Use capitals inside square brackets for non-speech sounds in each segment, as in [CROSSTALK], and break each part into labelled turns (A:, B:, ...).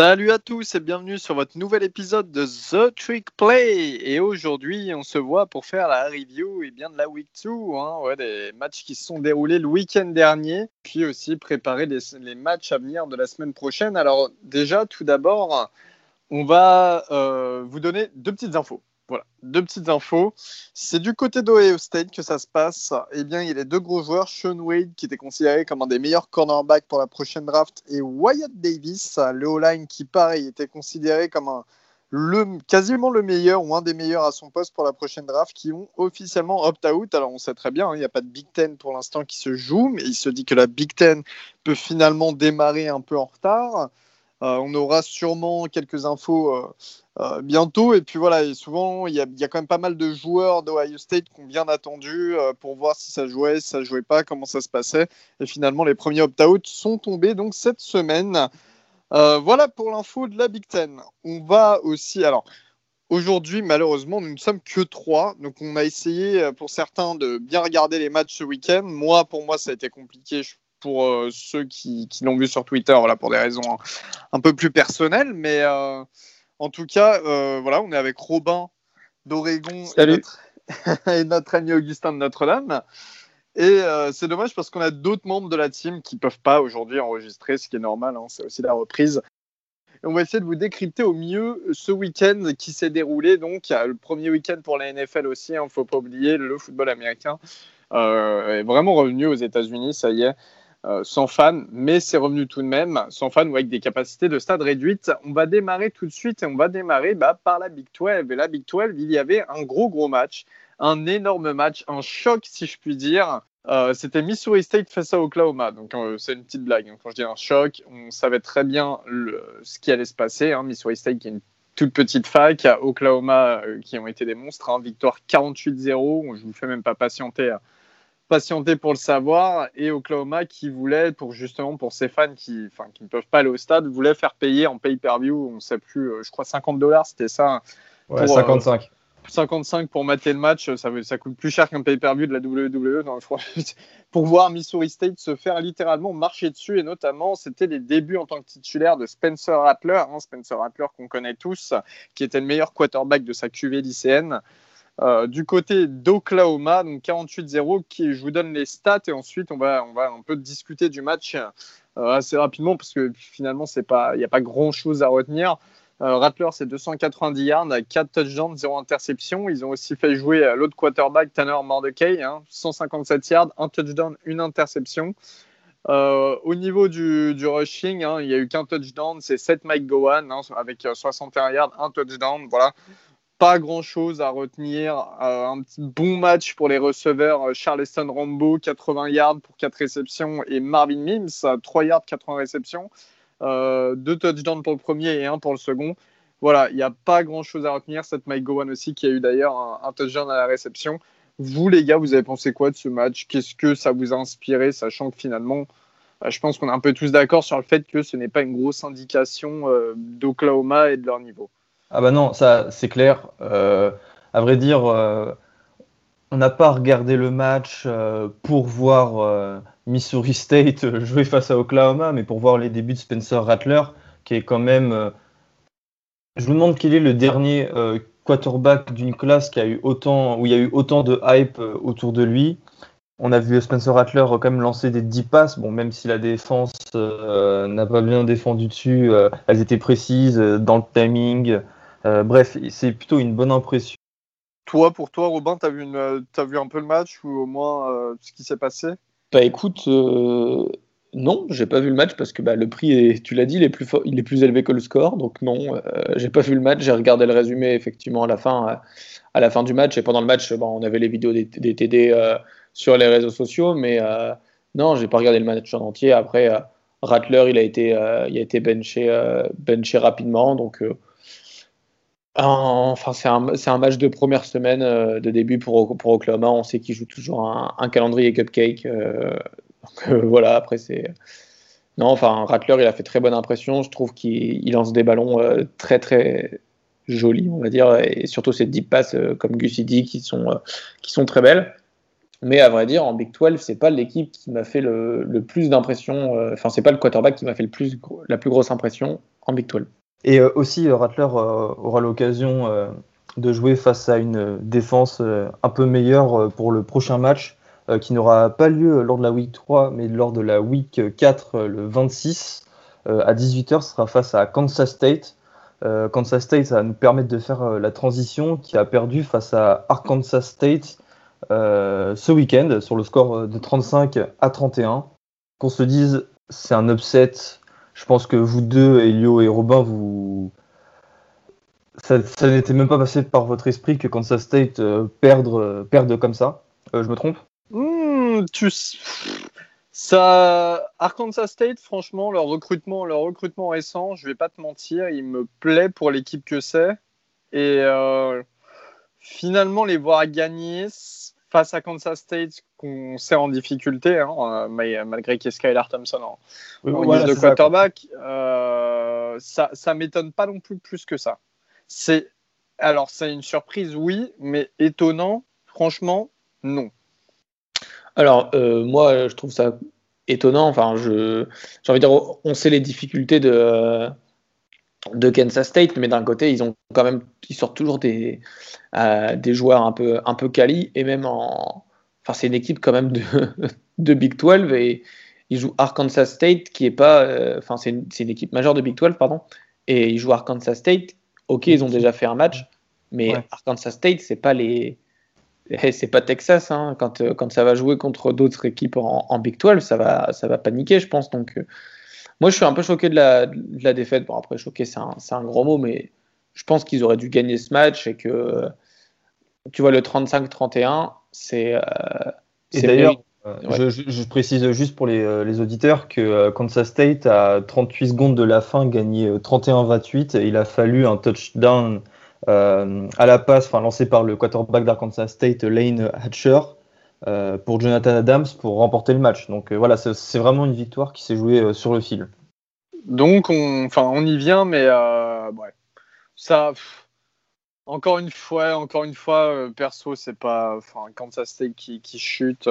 A: Salut à tous et bienvenue sur votre nouvel épisode de The Trick Play. Et aujourd'hui, on se voit pour faire la review et bien de la Week 2, hein, des matchs qui se sont déroulés le week-end dernier, puis aussi préparer les, les, matchs à venir de la semaine prochaine. Alors déjà, tout d'abord, on va euh, vous donner deux petites infos. Voilà, deux petites infos. C'est du côté d'Ohio State que ça se passe. Eh bien, il y a les deux gros joueurs, Sean Wade, qui était considéré comme un des meilleurs cornerbacks pour la prochaine draft, et Wyatt Davis, le O-line, qui, pareil, était considéré comme le, quasiment le meilleur ou un des meilleurs à son poste pour la prochaine draft, qui ont officiellement opt-out. Alors, on sait très bien, hein, il n'y a pas de Big Ten pour l'instant qui se joue, mais il se dit que la Big Ten peut finalement démarrer un peu en retard. Euh, on aura sûrement quelques infos euh, euh, bientôt. Et puis voilà, souvent, il y, a, quand même pas mal de joueurs d'Ohio State qui ont bien attendu pour voir si ça jouait, si ça jouait pas, comment ça se passait. Et finalement, les premiers opt-out sont tombés donc cette semaine. voilà pour l'info de la Big Ten. On va aussi. Alors. Aujourd'hui, malheureusement, nous ne sommes que trois. Donc, on a essayé pour certains de bien regarder les matchs ce week-end. Moi, pour moi, ça a été compliqué. Je pour euh, ceux qui, l'ont vu sur Twitter, voilà, pour des raisons un, peu plus personnelles. Mais euh, en tout cas, euh, voilà, on est avec Robin d'Oregon et, [LAUGHS] notre ami Augustin de Notre-Dame. Et c'est dommage parce qu'on a d'autres membres de la team qui ne peuvent pas aujourd'hui enregistrer, ce qui est normal, hein, c'est aussi la reprise. Et on va essayer de vous décrypter au mieux ce week-end qui s'est déroulé. Donc, le premier week-end pour la NFL aussi, il hein, ne faut pas oublier, le football américain est vraiment revenu aux États-Unis, ça y est. Euh, sans fans, mais c'est revenu tout de même, sans fans ou avec des capacités de stade réduites. On va démarrer tout de suite et on va démarrer bah, par la Big 12. Et la Big 12, il y avait un gros, gros match, un énorme match, un choc, si je puis dire. Euh, c'était Missouri State face à Oklahoma. Donc, euh, c'est une petite blague. Quand je dis un choc, on savait très bien ce qui allait se passer. Hein. Missouri State, qui est une toute petite fac, Oklahoma, qui ont été des monstres. Hein. Victoire 48-0. Je ne vous fais même pas patienter patienter pour le savoir et Oklahoma qui voulait pour justement pour ses fans qui enfin qui ne peuvent pas aller au stade voulait faire payer en pay-per-view on ne sait plus euh, je crois 50 dollars c'était ça
B: ouais, 55
A: 55 euh, pour mater le match ça, ça coûte plus cher qu'un pay-per-view de la WWE [LAUGHS] pour voir Missouri State se faire littéralement marcher dessus et notamment c'était les débuts en tant que titulaire de Spencer Rattler hein, Spencer Rattler qu'on connaît tous qui était le meilleur quarterback de sa QV lycéenne euh, du côté d'Oklahoma, donc 48-0, qui je vous donne les stats et ensuite on va, on va un peu discuter du match euh, assez rapidement parce que finalement il n'y a pas grand chose à retenir. Euh, Rattler, c'est 290 yards, 4 touchdowns, 0 interception. Ils ont aussi fait jouer l'autre quarterback, Tanner Mordecai, 157 hein, yards, 1 touchdown, 1 interception. au niveau du, rushing, hein, il n'y a eu qu'un touchdown, c'est 7 Mike Gowan hein, avec 61 yards, 1 touchdown. Voilà pas grand chose à retenir. Euh, un bon match pour les receveurs euh, Charleston Rambo, 80 yards pour 4 réceptions, et Marvin Mims, 3 yards, 80 réceptions. Euh, deux touchdowns pour le premier et un pour le second. Voilà, il n'y a pas grand chose à retenir. Cette Mike Gowan aussi, qui a eu d'ailleurs un, touchdown à la réception. Vous, les gars, vous avez pensé quoi de ce match? Qu'est-ce que ça vous a inspiré, sachant que finalement, je pense qu'on est un peu tous d'accord sur le fait que ce n'est pas une grosse indication d'Oklahoma et de leur niveau?
B: Ah bah non, ça c'est clair. Euh, à vrai dire, euh, on n'a pas regardé le match euh, pour voir Missouri State jouer face à Oklahoma, mais pour voir les débuts de Spencer Rattler, qui est quand même. je me demande quel est le dernier quarterback d'une classe qui a eu autant, où il y a eu autant de hype autour de lui. On a vu Spencer Rattler quand même lancer des 10 passes, bon, même si la défense n'a pas bien défendu dessus, elles étaient précises dans le timing. Euh, bref, c'est plutôt une bonne impression.
A: Toi, pour toi, Robin, tu as, vu as vu un peu le match ou au moins euh, ce qui s'est passé?
C: Bah écoute, euh, non, j'ai pas vu le match parce que bah, le prix, est, tu l'as dit, il est, plus il est plus élevé que le score. Donc non, j'ai pas vu le match. J'ai regardé le résumé effectivement à la fin, à la fin du match. Et pendant le match, bon, on avait les vidéos des, des TD sur les réseaux sociaux. Mais non, j'ai pas regardé le match en entier. Après, Rattler, il a été, il a été benché, benché rapidement. Donc Enfin, c'est un, match de première semaine euh, de début pour, pour Oklahoma. On sait qu'il joue toujours un, calendrier cupcake. Euh, [LAUGHS] euh, voilà, après c'est. Non, enfin, Rattler, il a fait très bonne impression. Je trouve qu'il lance des ballons très très jolis, on va dire, et surtout ces deep passes comme Gus dit qui sont, qui sont très belles. Mais à vrai dire, en Big 12, c'est pas l'équipe qui m'a fait le, le plus d'impression. Enfin, c'est pas le quarterback qui m'a fait le plus, la plus grosse impression en Big 12.
B: Et aussi, Rattler aura l'occasion de jouer face à une défense un peu meilleure pour le prochain match qui n'aura pas lieu lors de la week 3 mais lors de la week 4 le 26 à 18h ce sera face à Kansas State euh, Kansas State, ça va nous permettre de faire euh, la transition qui a perdu face à Arkansas State euh, ce week-end sur le score de 35 à 31. Qu'on se dise, c'est un upset. Je pense que vous deux, Elio et Robin, vous, ça, n'était même pas passé par votre esprit que Kansas State perde, perde comme ça. je me trompe?
A: Hmm, tu... Ça, Arkansas State, franchement, leur recrutement, leur recrutement récent, je vais pas te mentir, il me plaît pour l'équipe que c'est. Et euh, finalement, les voir gagner face à Kansas State, qu'on sait en difficulté, hein, euh, malgré qu'il y ait Skylar Thompson en, guise de quarterback, euh, ça, ça m'étonne pas non plus plus que ça. C'est alors c'est une surprise, oui, mais étonnant, franchement, non.
C: Alors, euh, moi, je trouve ça étonnant. Enfin, je, j'ai envie de dire, on sait les difficultés de, de Kansas State, mais d'un côté, ils ont quand même, ils sortent toujours des, euh, des joueurs un peu, un peu quali, et même en, enfin, c'est une équipe quand même de, [LAUGHS] de Big 12 et ils jouent Arkansas State, qui est pas, euh, enfin, c'est une, une, équipe majeure de Big 12, pardon, et ils jouent Arkansas State. Ok, ils ont déjà fait un match, mais Arkansas State, c'est pas les [LAUGHS] c'est pas Texas, hein. quand, euh, quand ça va jouer contre d'autres équipes en, Big 12, ça va, ça va paniquer, je pense. Donc, moi, je suis un peu choqué de la, de la défaite. Bon, après, choqué, c'est un, un, gros mot, mais je pense qu'ils auraient dû gagner ce match et que, tu vois, le 35-31, c'est. Euh,
B: et d'ailleurs, je, je, précise juste pour les, les, auditeurs que Kansas State, à 38 secondes de la fin, gagné 31-28 et il a fallu un touchdown euh, à la passe, enfin lancé par le quarterback d'Arkansas State, Lane Hatcher, euh, pour Jonathan Adams pour remporter le match. Donc euh, voilà, c'est vraiment une victoire qui s'est jouée sur le fil.
A: Donc on, enfin, on y vient, mais ouais. ça, encore une fois, encore une fois, perso, c'est pas, enfin, Kansas State qui, qui chute,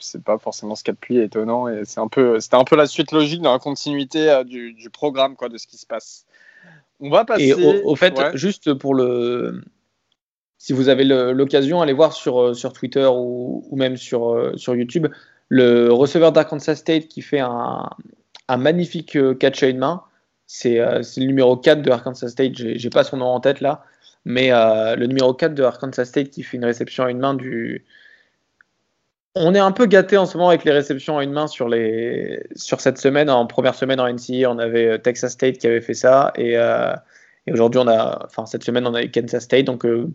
A: c'est pas forcément ce qu'il y a de plus étonnant et c'est un peu, c'était un peu la suite logique dans la continuité du, du, programme, quoi, de ce qui se passe. On va passer.
C: Et au, fait, juste pour le. Si vous avez l'occasion, allez voir sur, euh, sur Twitter ou, même sur, euh, sur YouTube le receveur d'Arkansas State qui fait un, un, magnifique euh, catch à une main. C'est le numéro 4 de Arkansas State, j'ai pas son nom en tête là, mais le numéro 4 de Arkansas State qui fait une réception à une main du, on est un peu gâté en ce moment avec les réceptions à une main sur, les, sur cette semaine. En première semaine en NCAA, on avait euh, Texas State qui avait fait ça. Euh, et, aujourd'hui, on a, enfin, cette semaine, on a eu Kansas State. Donc, euh,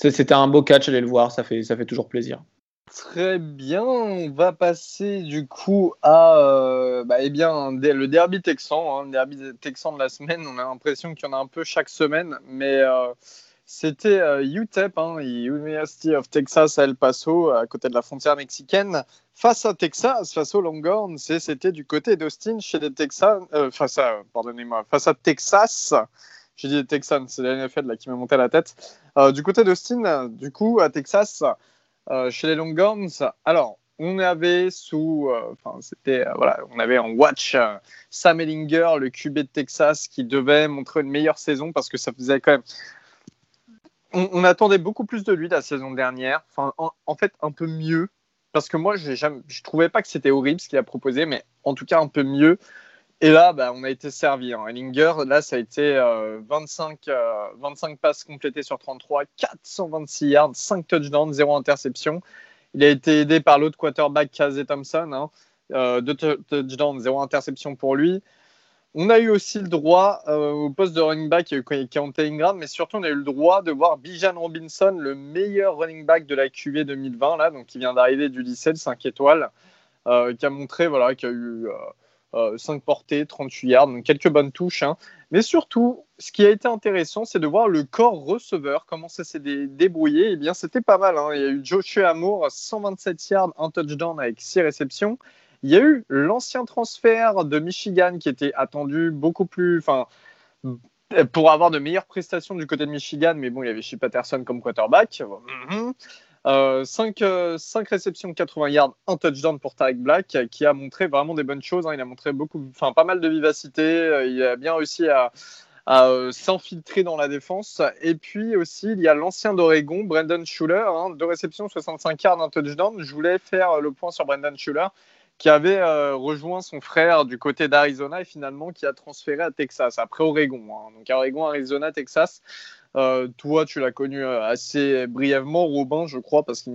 C: c'était un beau catch, allez le voir. Ça fait, ça fait toujours plaisir.
A: Très bien, on va passer du coup à bah, eh bien, le derby texan, hein, le derby texan de la semaine. On a l'impression qu'il y en a un peu chaque semaine, mais c'était euh, UTEP, hein, University of Texas à El Paso, à côté de la frontière mexicaine, face à Texas, face aux Longhorns. C'était du côté d'Austin chez les Texans, euh, face à, pardonnez-moi, face à Texas. J'ai dit les Texans, c'est la NFL qui m'a monté la tête. Euh, du côté d'Austin, du coup, à Texas, chez les Longhorns. Alors, on avait sous, enfin, c'était, voilà, on avait en watch Sam Ellinger, le QB de Texas, qui devait montrer une meilleure saison parce que ça faisait quand même on, attendait beaucoup plus de lui la saison dernière. Enfin, en, fait, un peu mieux. Parce que moi, je ne trouvais pas que c'était horrible ce qu'il a proposé, mais en tout cas un peu mieux. Et là, bah, on a été servi. Hein. Ellinger, là, ça a été 25, euh, 25 euh, passes complétées sur 33, 426 yards, 5 touchdowns, 0 interception. Il a été aidé par l'autre quarterback, Casey Thompson. Hein. Euh, deux touchdowns, 0 interception pour lui. On a eu aussi le droit euh, au poste de running back qui en Ingram, mais surtout on a eu le droit de voir Bijan Robinson, le meilleur running back de la QV 2020, là, qui vient d'arriver du lycée de 5 étoiles, euh, qui a montré voilà, qu'il a eu 5 euh, portées, 38 yards, donc quelques bonnes touches. Hein. Mais surtout, ce qui a été intéressant, c'est de voir le corps receveur, comment ça s'est débrouillé. Eh bien, c'était pas mal. Hein. Il y a eu Joshua Amour, 127 yards, un touchdown avec 6 réceptions. Il y a eu l'ancien transfert de Michigan qui était attendu beaucoup plus. Enfin, pour avoir de meilleures prestations du côté de Michigan, mais bon, il y avait Chip Patterson comme quarterback. Mhm. 5, réceptions, 80 yards, un touchdown pour Tarek Black, qui a montré vraiment des bonnes choses. Hein. Il a montré beaucoup, pas mal de vivacité. Il a bien réussi à, s'infiltrer dans la défense. Et puis aussi, il y a l'ancien d'Oregon, Brendan Schuller, hein, deux réceptions, 65 yards, un touchdown. Je voulais faire le point sur Brendan Schuller qui avait euh, rejoint son frère du côté d'Arizona et finalement qui a transféré à Texas, après Oregon. Hein. Donc Oregon, Arizona, Texas. Euh, toi, tu l'as connu euh, assez brièvement, Robin, je crois, parce que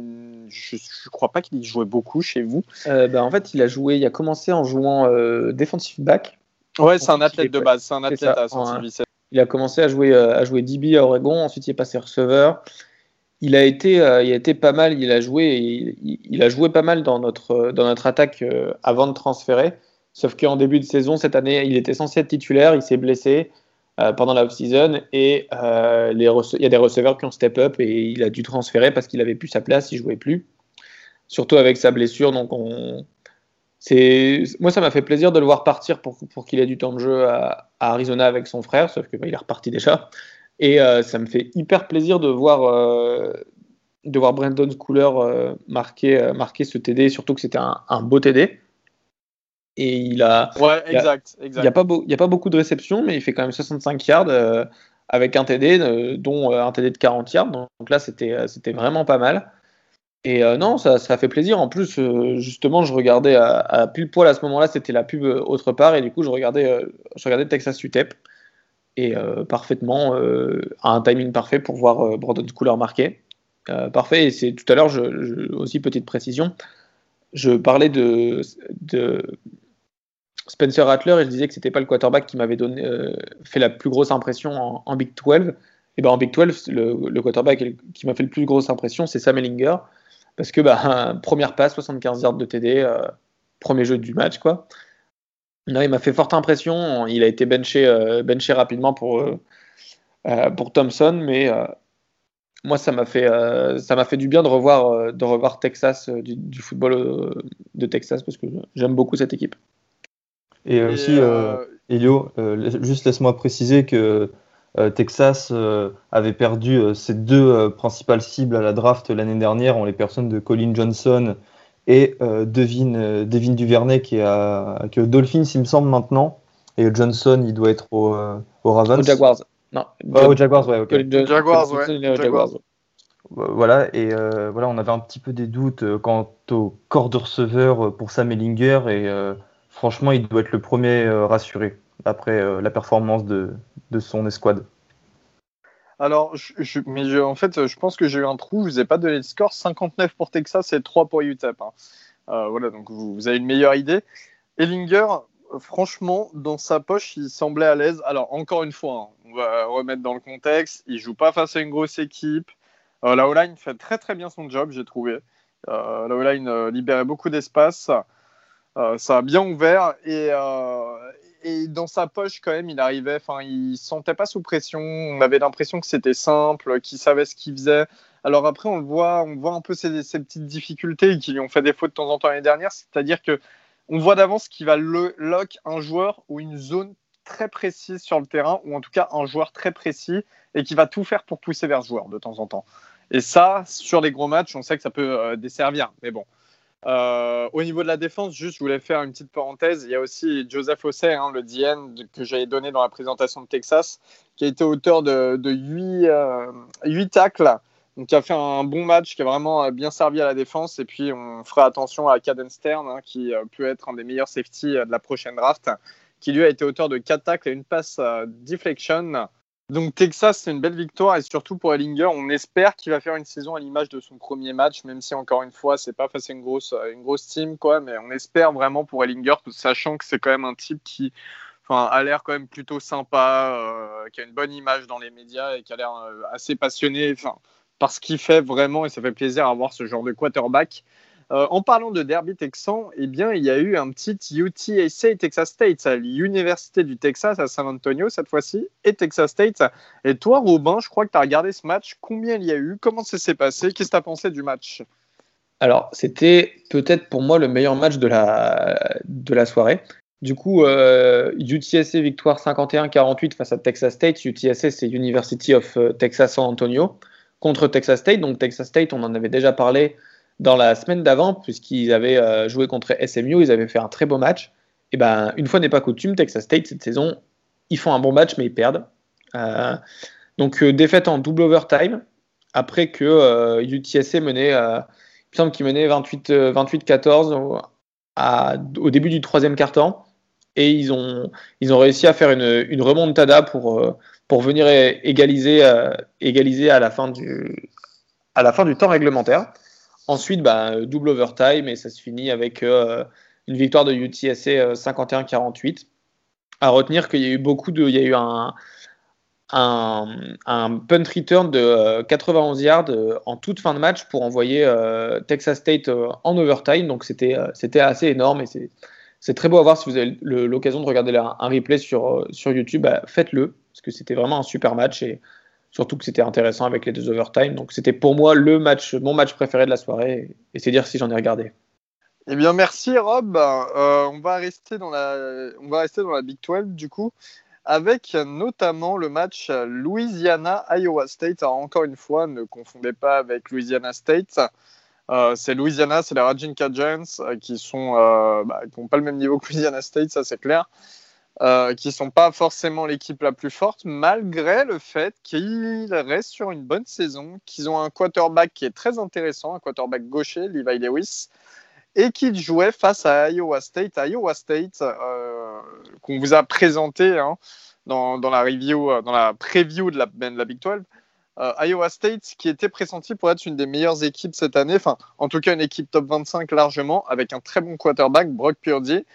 A: je ne crois pas qu'il jouait beaucoup chez vous.
C: Ben, en fait, il a joué, il a commencé en jouant defensive back.
A: Ouais, c'est un athlète de base, c'est un athlète à 117.
C: Il a commencé à jouer, à jouer DB à Oregon, ensuite il est passé receveur il a été, euh, il a été pas mal. Il a joué, il, a joué pas mal dans notre, dans notre attaque euh, avant de transférer. Sauf qu'en début de saison, cette année, il était censé être titulaire. Il s'est blessé euh, pendant la off-season et les il y a des receveurs qui ont step up et il a dû transférer parce qu'il avait plus sa place, il jouait plus. Surtout avec sa blessure. Donc on, moi, ça m'a fait plaisir de le voir partir pour, qu'il ait du temps de jeu à, Arizona avec son frère, sauf que bah, il est reparti déjà. Et euh, ça me fait hyper plaisir de voir, euh, de Brandon euh, marquer, marquer ce TD, surtout que c'était un, beau TD. Et il a.
A: Ouais, exact.
C: Il n'y a, pas a pas beaucoup de réceptions, mais il fait quand même 65 yards avec un TD, dont un TD de 40 yards. Donc là, c'était vraiment pas mal. Et non, ça, ça, fait plaisir. En plus, justement, je regardais à, à pile poil à ce moment-là, c'était la pub autre part, et du coup, je regardais, je regardais Texas UTEP et euh, parfaitement euh, à un timing parfait pour voir euh, Brandon Schooler marquer. parfait, et c'est tout à l'heure, je, aussi petite précision, je parlais de, de Spencer Rattler je disais que c'était pas le quarterback qui m'avait donné fait la plus grosse impression en, Big 12. Et ben en Big 12, le, quarterback qui m'a fait le plus grosse impression, c'est Sam Ellinger. Parce que bah, [LAUGHS] première passe, 75 yards de TD, premier jeu du match, quoi. Non, il m'a fait forte impression. Il a été benché, euh, rapidement pour, euh, euh, Thompson, mais moi, ça m'a fait, du bien de revoir, de revoir Texas, du, football de Texas, parce que j'aime beaucoup cette équipe.
B: Et, aussi, Elio, juste laisse-moi préciser que Texas avait perdu ses deux principales cibles à la draft l'année dernière en les personnes de Colin Johnson et euh, Devin, euh, Devin, Duvernay qui est, à, qui est aux Dolphins, il me semble, maintenant. Et Johnson, il doit être au, euh, au Ravens.
C: Aux Jaguars. Non,
B: aux Jaguars, ouais, ok.
A: Jaguars, ouais. Jaguars.
B: Voilà, et euh, voilà, on avait un petit peu des doutes quant au corps de receveur pour Sam Ellinger, et franchement, il doit être le premier rassuré après la performance de, son escouade.
A: Alors, je, mais en fait, je pense que j'ai eu un trou. Je vous ai pas donné le score. 59 pour Texas et 3 pour UTEP. Hein. Euh, voilà, donc vous, avez une meilleure idée. Ellinger, franchement, dans sa poche, il semblait à l'aise. Alors, encore une fois, hein, on va remettre dans le contexte. Il joue pas face à une grosse équipe. Euh, la O-line fait très très bien son job, j'ai trouvé. Euh, la O-line libérait beaucoup d'espace. Ça a bien ouvert et, et dans sa poche quand même, il arrivait, enfin, il sentait pas sous pression. On avait l'impression que c'était simple, qu'il savait ce qu'il faisait. Alors après, on le voit, on voit un peu ces, petites difficultés qui lui ont fait défaut de temps en temps l'année dernière. C'est-à-dire que on voit d'avance qu'il va le lock un joueur ou une zone très précise sur le terrain, ou en tout cas un joueur très précis, et qui va tout faire pour pousser vers ce joueur de temps en temps. Et ça, sur les gros matchs, on sait que ça peut euh, desservir. Mais bon, euh, au niveau de la défense, juste, je voulais faire une petite parenthèse. Il y a aussi Joseph Ossay, hein, le DN que j'avais donné dans la présentation de Texas, qui a été auteur de, 8, euh, tacles, donc qui a fait un bon match, qui a vraiment bien servi à la défense. Et puis, on fera attention à Caden Stern, hein, qui euh, peut être un des meilleurs safety de la prochaine draft, qui lui a été auteur de 4 tacles et une passe deflection. Donc Texas, c'est une belle victoire et surtout pour Ellinger, on espère qu'il va faire une saison à l'image de son premier match, même si encore une fois, c'est pas face à une grosse, une grosse team, quoi, mais on espère vraiment pour Ellinger, sachant que c'est quand même un type qui enfin, a l'air quand même plutôt sympa, euh, qui a une bonne image dans les médias et qui a l'air euh, assez passionné enfin, par ce qu'il fait vraiment et ça fait plaisir à voir ce genre de quarterback. Euh, en parlant de derby texan, eh bien, il y a eu un petit UTSA Texas State à l'Université du Texas à San Antonio cette fois-ci et Texas State. Et toi, Robin, je crois que tu as regardé ce match. Combien il y a eu? Comment ça s'est passé? Qu'est-ce que tu as pensé du match?
C: Alors, c'était peut-être pour moi le meilleur match de la, de la soirée. Du coup, euh, UTSA victoire 51-48 face à Texas State. UTSA, c'est University of euh, Texas San Antonio contre Texas State. Donc Texas State, on en avait déjà parlé dans la semaine d'avant, puisqu'ils avaient euh, joué contre SMU, ils avaient fait un très beau match. Et ben, une fois n'est pas coutume, Texas State cette saison, ils font un bon match mais ils perdent. Euh, donc défaite en double overtime après que UTSA menait, il me semble qu'il menait 28-14 au début du troisième quart-temps et ils ont, ils ont réussi à faire une, une remontada pour, euh, pour venir égaliser, euh, égaliser à, la fin du, à la fin du temps réglementaire. Ensuite, bah, double overtime et ça se finit avec euh, une victoire de UTSA 51-48. À retenir qu'il y a eu beaucoup de. Il y a eu un, un, un punt return de 91 yards en toute fin de match pour envoyer Texas State en overtime. Donc c'était assez énorme et c'est c'est très beau à voir si vous avez l'occasion de regarder un replay sur, euh, sur YouTube, bah, faites-le, parce que c'était vraiment un super match et surtout que c'était intéressant avec les deux overtime. Donc c'était pour moi le match, mon match préféré de la soirée, et c'est dire si j'en ai regardé.
A: Eh bien, merci Rob. Euh, on, va rester dans la, on va rester dans la Big 12 du coup, avec notamment le match Louisiana-Iowa State. Alors, encore une fois, ne confondez pas avec Louisiana State. Euh, c'est Louisiana, c'est les Raging Cajuns euh, qui sont bah, qui n'ont pas le même niveau que Louisiana State, ça c'est clair. Qui sont pas forcément l'équipe la plus forte, malgré le fait qu'ils restent sur une bonne saison, qu'ils ont un quarterback qui est très intéressant, un quarterback gaucher, Levi Lewis, et qu'ils jouaient face à Iowa State. Iowa State, qu'on vous a présenté hein, dans, dans, la review, dans la preview de la, de la Big 12, euh, Iowa State qui était pressenti pour être une des meilleures équipes cette année, enfin en tout cas une équipe top 25 largement, avec un très bon quarterback, Brock Purdy.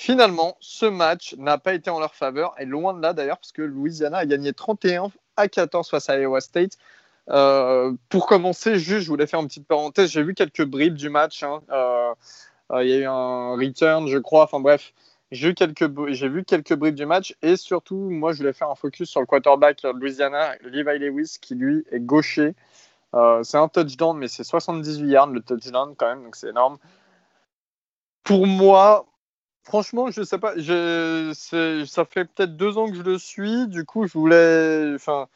A: Finalement, ce match n'a pas été en leur faveur, et loin de là d'ailleurs, parce que Louisiana a gagné 31 à 14 face à Iowa State. Euh, pour commencer, juste, je voulais faire une petite parenthèse, j'ai vu quelques bribes du match. Hein. Euh, il y a eu un return, je crois, enfin bref, j'ai vu quelques, j'ai vu quelques bribes du match et surtout, moi, je voulais faire un focus sur le quarterback de Louisiana, Levi Lewis, qui lui est gaucher. Euh, c'est un touchdown, mais c'est 78 yards le touchdown quand même, donc c'est énorme. Pour moi, franchement, je sais pas, ça fait peut-être deux ans que je le suis, du coup, je voulais, enfin,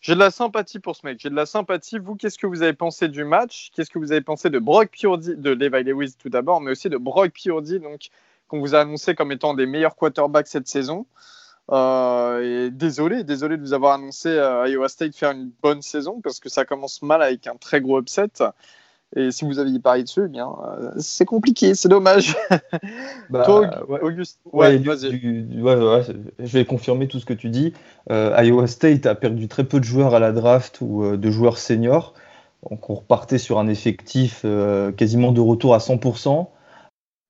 A: j'ai de la sympathie pour ce mec, j'ai de la sympathie. Vous, qu'est-ce que vous avez pensé du match? Qu'est-ce que vous avez pensé de Brock Purdy, de Levi Lewis tout d'abord, mais aussi de Brock Purdy, donc qu'on vous a annoncé comme étant des meilleurs quarterbacks cette saison. Euh, et désolé, désolé de vous avoir annoncé à euh, Iowa State faire une bonne saison parce que ça commence mal avec un très gros upset. Et si vous aviez parié dessus, eh bien, euh, c'est compliqué, c'est dommage. [LAUGHS]
B: Bah, Toi, Auguste, ouais, je vais confirmer tout ce que tu dis. Iowa State a perdu très peu de joueurs à la draft ou de joueurs seniors. Donc on repartait sur un effectif quasiment de retour à 100%.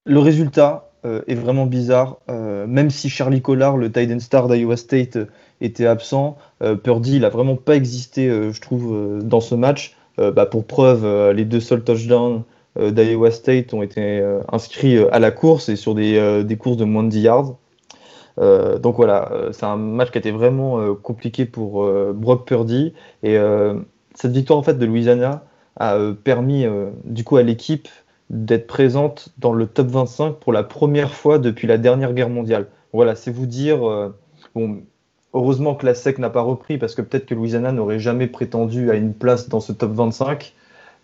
B: Le résultat, euh, est vraiment bizarre. Euh, même si Charlie Collard, le tight star d'Iowa State, euh, était absent, Purdy, il a vraiment pas existé, je trouve, dans ce match. Bah, pour preuve, les deux seuls touchdowns d'Iowa State ont été inscrits à la course et sur des, des courses de moins de 10 yards. donc voilà, c'est un match qui a été vraiment compliqué pour Brock Purdy. Et cette victoire en fait de Louisiana a permis du coup à l'équipe d'être présente dans le top 25 pour la première fois depuis la dernière guerre mondiale. Voilà, c'est vous dire. Euh, heureusement que la SEC n'a pas repris parce que peut-être que Louisiana n'aurait jamais prétendu à une place dans ce top 25.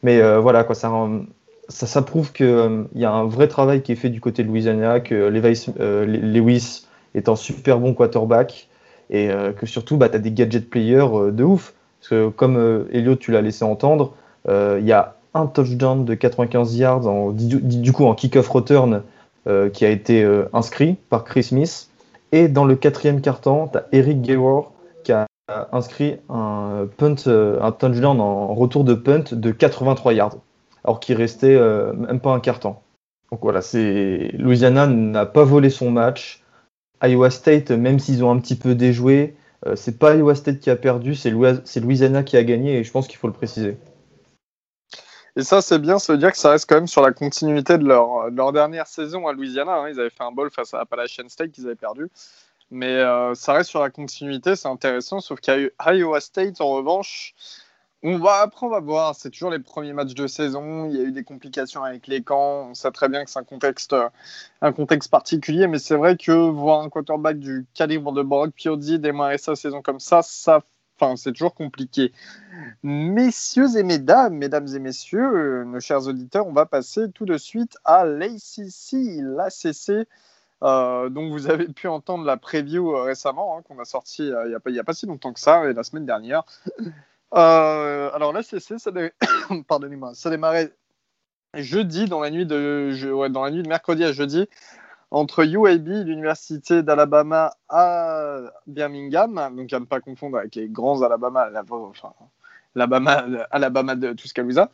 B: Mais euh, voilà, quoi, ça, prouve qu'il euh, y a un vrai travail qui est fait du côté de Louisiana, que Lewis est un super bon quarterback et que surtout, bah, tu as des gadget players de ouf. Parce que comme Elliot, tu l'as laissé entendre, il y a un touchdown de 95 yards, du, coup en kick-off return euh, qui a été euh, inscrit par Chris Smith. Et dans le quatrième quart-temps, tu as Eric Gayward qui a inscrit un, punt, euh, un touchdown en retour de punt de 83 yards, alors qu'il restait même pas un quart-temps. Donc voilà, c'est Louisiana n'a pas volé son match. Iowa State, même s'ils ont un petit peu déjoué, c'est pas Iowa State qui a perdu, c'est Louisiana qui a gagné et je pense qu'il faut le préciser.
A: Et ça, c'est bien, veut dire que ça reste quand même sur la continuité de leur, dernière saison à Louisiana. Hein. Ils avaient fait un bol face à Appalachian State qu'ils avaient perdu. Mais euh, ça reste sur la continuité, c'est intéressant. Sauf qu'à Iowa State, en revanche, on va, après, on va voir. C'est toujours les premiers matchs de saison. Il y a eu des complications avec les camps. On sait très bien que c'est un contexte, un contexte particulier. Mais c'est vrai que voir un quarterback du calibre de Brock Purdy démarrer sa saison comme ça, ça c'est toujours compliqué. Messieurs et mesdames, mesdames et messieurs, euh, nos chers auditeurs, on va passer tout de suite à l'ACC, l'ACC. Euh, dont vous avez pu entendre la preview récemment, hein, qu'on a sorti il n'y a, pas si longtemps que ça, la semaine dernière. alors l'ACC, ça, [COUGHS] Pardonnez-moi, ça démarrait jeudi, dans la nuit de mercredi à jeudi, entre UAB, l'université d'Alabama à Birmingham, donc à ne pas confondre avec les grands Alabama, enfin, Alabama, Alabama de Tuscaloosa,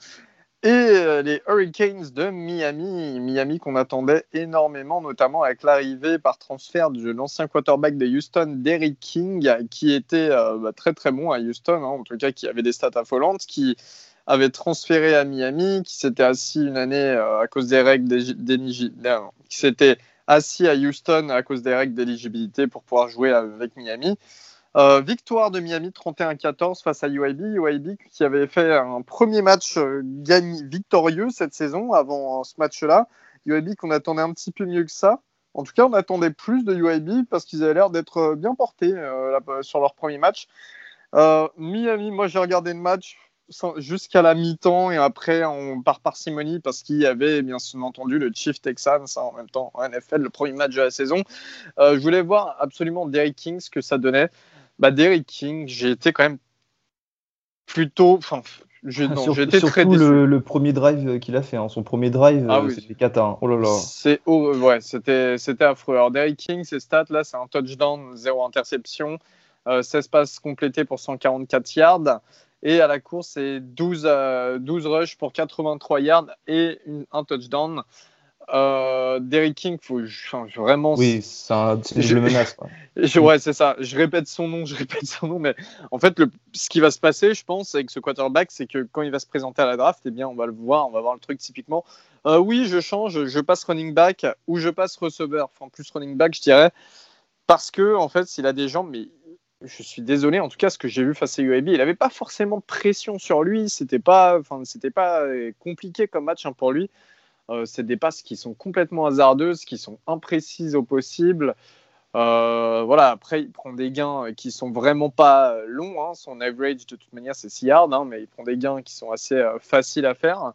A: et euh, les Hurricanes de Miami, Miami qu'on attendait énormément, notamment avec l'arrivée par transfert de l'ancien quarterback de Houston, Derrick King, qui était euh, bah, très très bon à Houston, hein, en tout cas qui avait des stats affolantes, qui avait transféré à Miami, qui s'était assis une année euh, à cause des règles d'éligibilité, qui s'était assis à Houston à cause des règles d'éligibilité pour pouvoir jouer avec Miami. Euh, victoire de Miami 31-14 face à UAB. UAB qui avait fait un premier match euh, victorieux cette saison avant ce match-là. UAB qu'on attendait un petit peu mieux que ça. En tout cas, on attendait plus de UAB parce qu'ils avaient l'air d'être bien portés sur leur premier match. Miami, moi j'ai regardé le match jusqu'à la mi-temps et après on part parcimonie parce qu'il y avait bien entendu le Chief Texans en même temps en NFL, le premier match de la saison. Euh, je voulais voir absolument Derrick King ce que ça donnait. Bah, Derrick King, j'ai été quand même plutôt. Enfin,
B: j'ai été très déçu. Le, premier drive qu'il a fait, hein. son premier drive, ah euh, c'était cata. Hein. Oh là là.
A: C'est ouais, c'était c'était affreux. Alors Derrick King, ses stats là, c'est un touchdown, zéro interception, 16 euh, passes complétées pour 144 yards. Et à la course, c'est 12, 12 euh, rushs pour 83 yards et un touchdown. Euh, Derrick King, faut vraiment.
B: Oui, c'est un, je le menace. [LAUGHS]
A: ouais, c'est ça. Je répète son nom, je répète son nom, mais en fait, le, ce qui va se passer, je pense, avec ce quarterback, c'est que quand il va se présenter à la draft, eh bien, on va le voir, on va voir le truc typiquement. Euh, oui, je change, je passe running back ou je passe receveur, enfin plus running back, je dirais, parce que en fait, s'il a des jambes, mais je suis désolé, en tout cas, ce que j'ai vu face à UAB, il n'avait pas forcément de pression sur lui. C'était pas, pas euh, compliqué comme match hein, pour lui. Euh, c'est des passes qui sont complètement hasardeuses, qui sont imprécises au possible. Euh, voilà, après, il prend des gains qui sont vraiment pas longs. Hein. Son average, de toute manière, c'est 6 yards, hein, mais il prend des gains qui sont assez faciles à faire.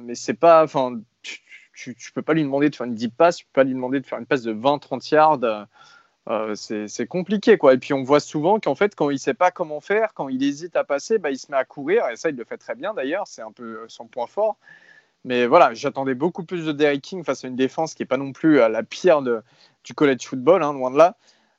A: mais c'est pas, enfin, tu, tu, peux pas lui demander de faire une deep pass, tu peux pas lui demander de faire une passe de 20-30 yards. Euh, c'est compliqué quoi. Et puis on voit souvent qu'en fait quand il sait pas comment faire, quand il hésite à passer, bah, il se met à courir et ça il le fait très bien d'ailleurs, c'est un peu euh, son point fort. Mais voilà, j'attendais beaucoup plus de Derrick King face à une défense qui est pas non plus à la pire de, du college football, hein, loin de là.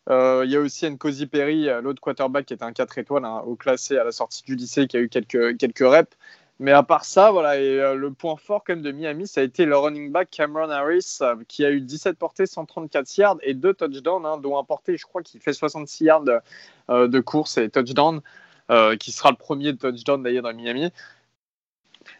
A: Euh, il y a aussi Nkosi Perry, l'autre quarterback qui est un 4 étoiles, hein, au classé à la sortie du lycée, qui a eu quelques, quelques reps. Mais à part ça, voilà, euh, le point fort quand même de Miami, ça a été le running back Cameron Harris, euh, qui a eu 17 portées, 134 yards et 2 touchdowns, hein, dont un porté, je crois, qui fait 66 yards euh, de course et touchdown, qui sera le premier touchdown d'ailleurs dans Miami.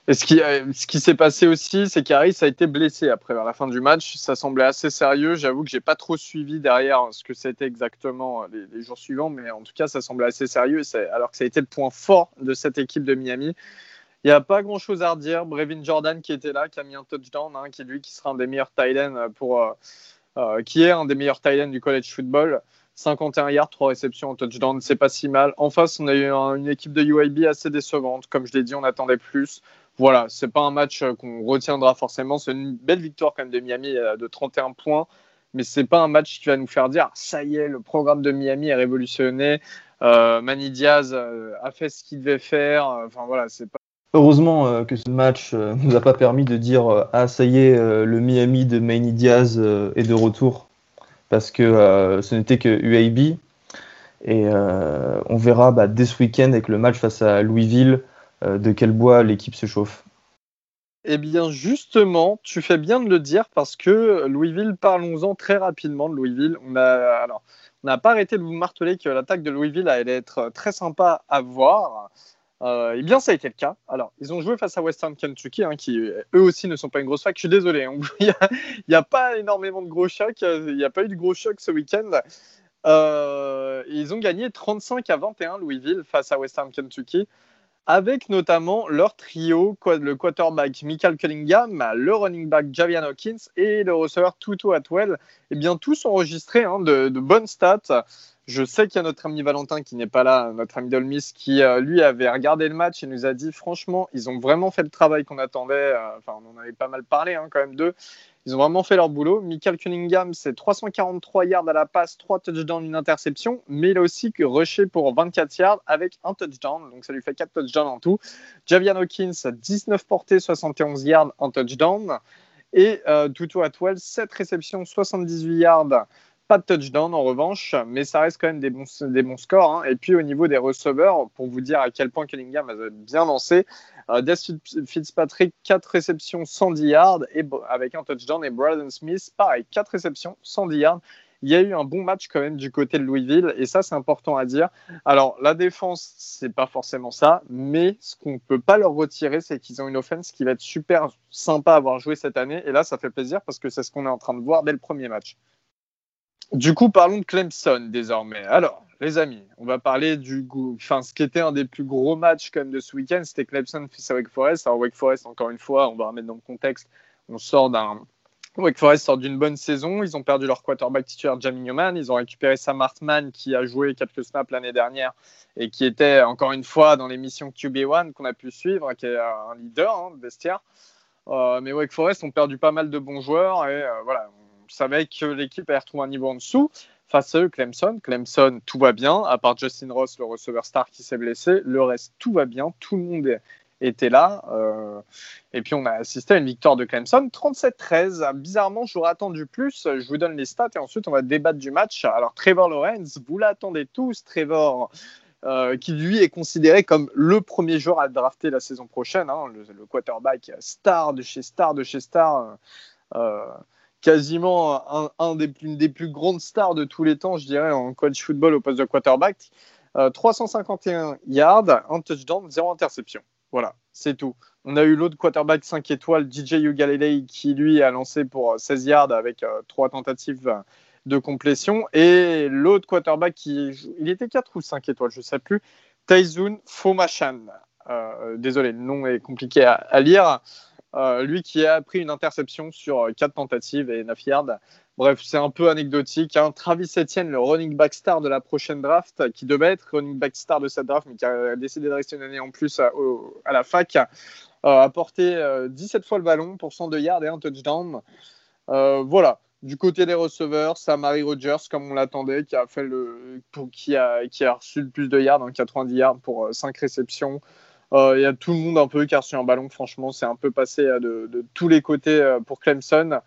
A: Et ce qui, ce qui s'est passé aussi, c'est qu'Harris a été blessé après la fin du match. Ça semblait assez sérieux. J'avoue que j'ai pas trop suivi derrière ce que c'était exactement les, jours suivants, mais en tout cas, ça semblait assez sérieux. Alors que ça a été le point fort de cette équipe de Miami. Il n'y a pas grand chose à redire. Brevin Jordan qui était là, qui a mis un touchdown, hein, qui lui qui sera un des meilleurs tight pour, euh, euh, qui est un des meilleurs tight du college football. 51 yards, 3 réceptions en touchdown, c'est pas si mal. En face, on a eu une équipe de UAB assez décevante. Comme je l'ai dit, on attendait plus. Voilà, c'est pas un match euh, qu'on retiendra forcément. C'est une belle victoire quand même de Miami de 31 points, mais c'est pas un match qui va nous faire dire ça y est, le programme de Miami est révolutionné. Euh, Manny Diaz a fait ce qu'il devait faire. Enfin voilà, c'est
B: Heureusement euh, que ce match euh, [LAUGHS] nous a pas permis de dire euh, Ah, ça y est, le Miami de Manny Diaz est de retour. Parce que ce n'était que UAB. Et on verra bah, dès ce week-end avec le match face à Louisville de quel bois l'équipe se chauffe.
A: Eh bien, justement, tu fais bien de le dire parce que Louisville, parlons-en très rapidement de Louisville. On on n'a pas arrêté de vous marteler que l'attaque de Louisville allait être très sympa à voir. Eh bien, ça a été le cas. Alors, ils ont joué face à Western Kentucky, hein, qui eux aussi ne sont pas une grosse fac. Je suis désolé, hein. [LAUGHS] il n'y a, pas énormément de gros chocs. Il n'y a pas eu de gros chocs ce week-end. Euh, ils ont gagné 35 à 21 Louisville face à Western Kentucky, avec notamment leur trio, le quarterback Michael Cunningham, le running back Javian Hawkins et le receveur Tutu Atwell. Eh bien, tous enregistrés hein, de, de bonnes stats. Je sais qu'il y a notre ami Valentin qui n'est pas là, notre ami Dolmis, qui lui avait regardé le match et nous a dit franchement, ils ont vraiment fait le travail qu'on attendait. Enfin, on en avait pas mal parlé hein, quand même d'eux. Ils ont vraiment fait leur boulot. Michael Cunningham, c'est 343 yards à la passe, 3 touchdowns, une interception, mais il a aussi que rushé pour 24 yards avec un touchdown, donc ça lui fait 4 touchdowns en tout. Javian Hawkins, 19 portées, 71 yards, un touchdown. Et euh, Atwell, 7 réceptions, 78 yards, pas de touchdown en revanche, mais ça reste quand même des bons, des bons scores. Hein. Et puis au niveau des receveurs, pour vous dire à quel point Cunningham a bien lancé, euh, Des Fitzpatrick, 4 réceptions, 110 yards, et, avec un touchdown, et Braden Smith, pareil, 4 réceptions, 110 yards. Il y a eu un bon match quand même du côté de Louisville, et ça, c'est important à dire. Alors, la défense, c'est pas forcément ça, mais ce qu'on peut pas leur retirer, c'est qu'ils ont une offense qui va être super sympa à avoir joué cette année, et là, ça fait plaisir parce que c'est ce qu'on est en train de voir dès le premier match. Du coup, parlons de Clemson désormais. Alors, les amis, on va parler du enfin, ce qui était un des plus gros matchs même de ce week-end, c'était Clemson face à Wake Forest. Alors Wake Forest, encore une fois, on va remettre dans le contexte, on sort d'un Wake Forest sort d'une bonne saison. Ils ont perdu leur quarterback titulaire Jamie Newman. Ils ont récupéré Sam Hartman qui a joué quelques snaps l'année dernière et qui était encore une fois dans l'émission QB1 qu'on a pu suivre, qui est un leader hein, de vestiaire. Euh, mais Wake Forest ont perdu pas mal de bons joueurs et euh, voilà, savait que l'équipe allait retrouver un niveau en dessous. Face à eux, Clemson. Clemson, tout va bien, à part Justin Ross, le receveur star qui s'est blessé. Le reste, tout va bien. Tout le monde était là. Euh, et puis, on a assisté à une victoire de Clemson, 37-13. Bizarrement, j'aurais attendu plus. Je vous donne les stats et ensuite, on va débattre du match. Alors, Trevor Lawrence, vous l'attendez tous. Trevor, euh, qui lui est considéré comme le premier joueur à drafter la saison prochaine, hein, le, quarterback star de chez star de chez star. Euh, quasiment une des plus grandes stars de tous les temps, je dirais, en college football au poste de quarterback. 351 euh, yards, un touchdown, zéro interception. Voilà, c'est tout. On a eu l'autre quarterback 5 étoiles, DJ Ugalele, qui lui a lancé pour 16 yards avec euh, trois tentatives de complétion. Et l'autre quarterback qui. Il était 4 ou 5 étoiles, je ne sais plus. Taizun Fomachan. Euh, désolé, le nom est compliqué à lire. Euh, lui qui a pris une interception sur 4 euh, tentatives et 9 yards. Bref, c'est un peu anecdotique. Hein. Travis Etienne, le running back star de la prochaine draft, qui devait être running back star de cette draft, mais qui a décidé de rester une année en plus à, la fac, euh, a porté 17 fois le ballon pour 102 yards et un touchdown. voilà. Du côté des receveurs, Samari Rogers, comme on l'attendait, qui a fait qui a, qui a reçu le plus de yards, en 90 yards pour 5 réceptions. Euh, il y a tout le monde un peu qui a reçu un ballon. Franchement, c'est un peu passé euh, de, tous les côtés euh, pour Clemson.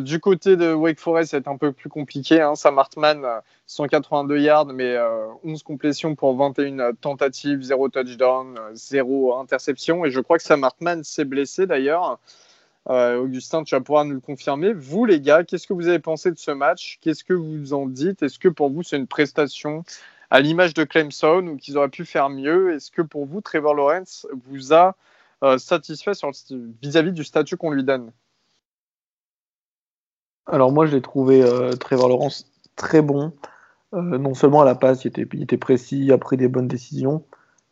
A: du côté de Wake Forest, c'est un peu plus compliqué. Hein. Sam Hartman, 182 yards, mais 11 complétions pour 21 tentatives, 0 touchdown, 0 interception. Et je crois que Sam Hartman s'est blessé d'ailleurs. Augustin, tu vas pouvoir nous le confirmer. Vous, les gars, qu'est-ce que vous avez pensé de ce match? Qu'est-ce que vous en dites? Est-ce que pour vous, c'est une prestation à l'image de Clemson ou qu'ils auraient pu faire mieux Est-ce que pour vous, Trevor Lawrence vous a euh, satisfait vis-à-vis du statut qu'on lui donne?
C: Alors moi, je l'ai trouvé euh, Trevor Lawrence très bon. Euh, non seulement à la passe, il était, précis, il a pris des bonnes décisions,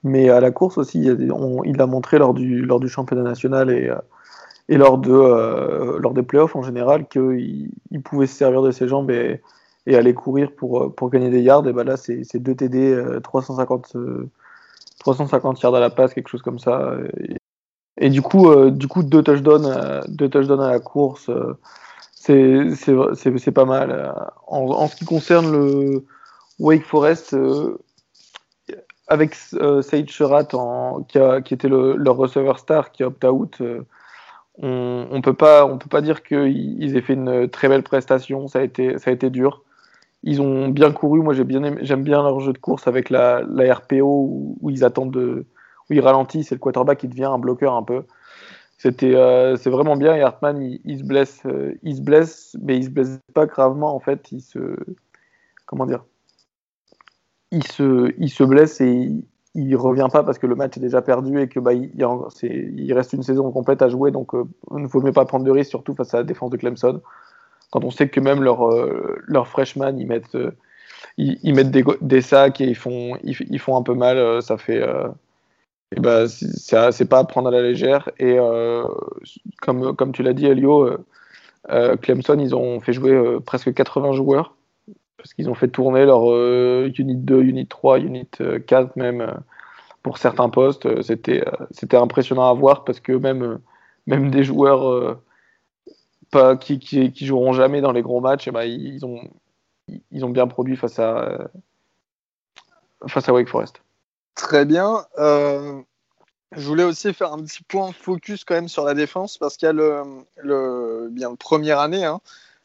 C: mais à la course aussi, il l'a montré lors du, championnat national et, lors, de, lors des playoffs en général qu'il il pouvait se servir de ses jambes et, et aller courir pour, euh, pour gagner des yards. Et ben là, c'est 2 TD, 350, 350 yards à la passe, quelque chose comme ça. Et, du coup, euh, du coup deux, touchdowns, euh, deux touchdowns à la course, c'est pas mal. En, ce qui concerne le Wake Forest, avec Saïd Sherat, qui, qui, était le, leur receiver star qui a opt-out, on ne peut pas on peut pas dire qu'ils aient fait une très belle prestation ça a été ça a été dur ils ont bien couru. Moi, j'aime bien, leur jeu de course avec la, RPO où, ils attendent de, où ils ralentissent et le quarterback qui devient un bloqueur un peu. C'était, euh, c'est vraiment bien. Et Hartman, il, se blesse, euh, il se blesse, mais il se blesse pas gravement en fait. Il se, comment dire, il se, il se blesse et il, il revient pas parce que le match est déjà perdu et que bah, il, reste une saison complète à jouer. Donc, euh, il ne faut même pas prendre de risque, surtout face à la défense de Clemson quand on sait que même leurs euh, freshmen, ils mettent, euh, des, des, sacs et ils font, un peu mal, euh, ça fait. et bah, c'est pas à prendre à la légère. Et comme, tu l'as dit, Elio, Clemson, ils ont fait jouer presque 80 joueurs parce qu'ils ont fait tourner leur Unit 2, Unit 3, Unit 4 même pour certains postes. C'était impressionnant à voir parce que même des joueurs qui, qui, joueront jamais dans les gros matchs, et eh ben, ils, ont, ils ont bien produit face à, face à Wake Forest.
A: Très bien. Euh, je voulais aussi faire un petit point focus quand même sur la défense parce qu'il y a le, le, bien, première année, hein,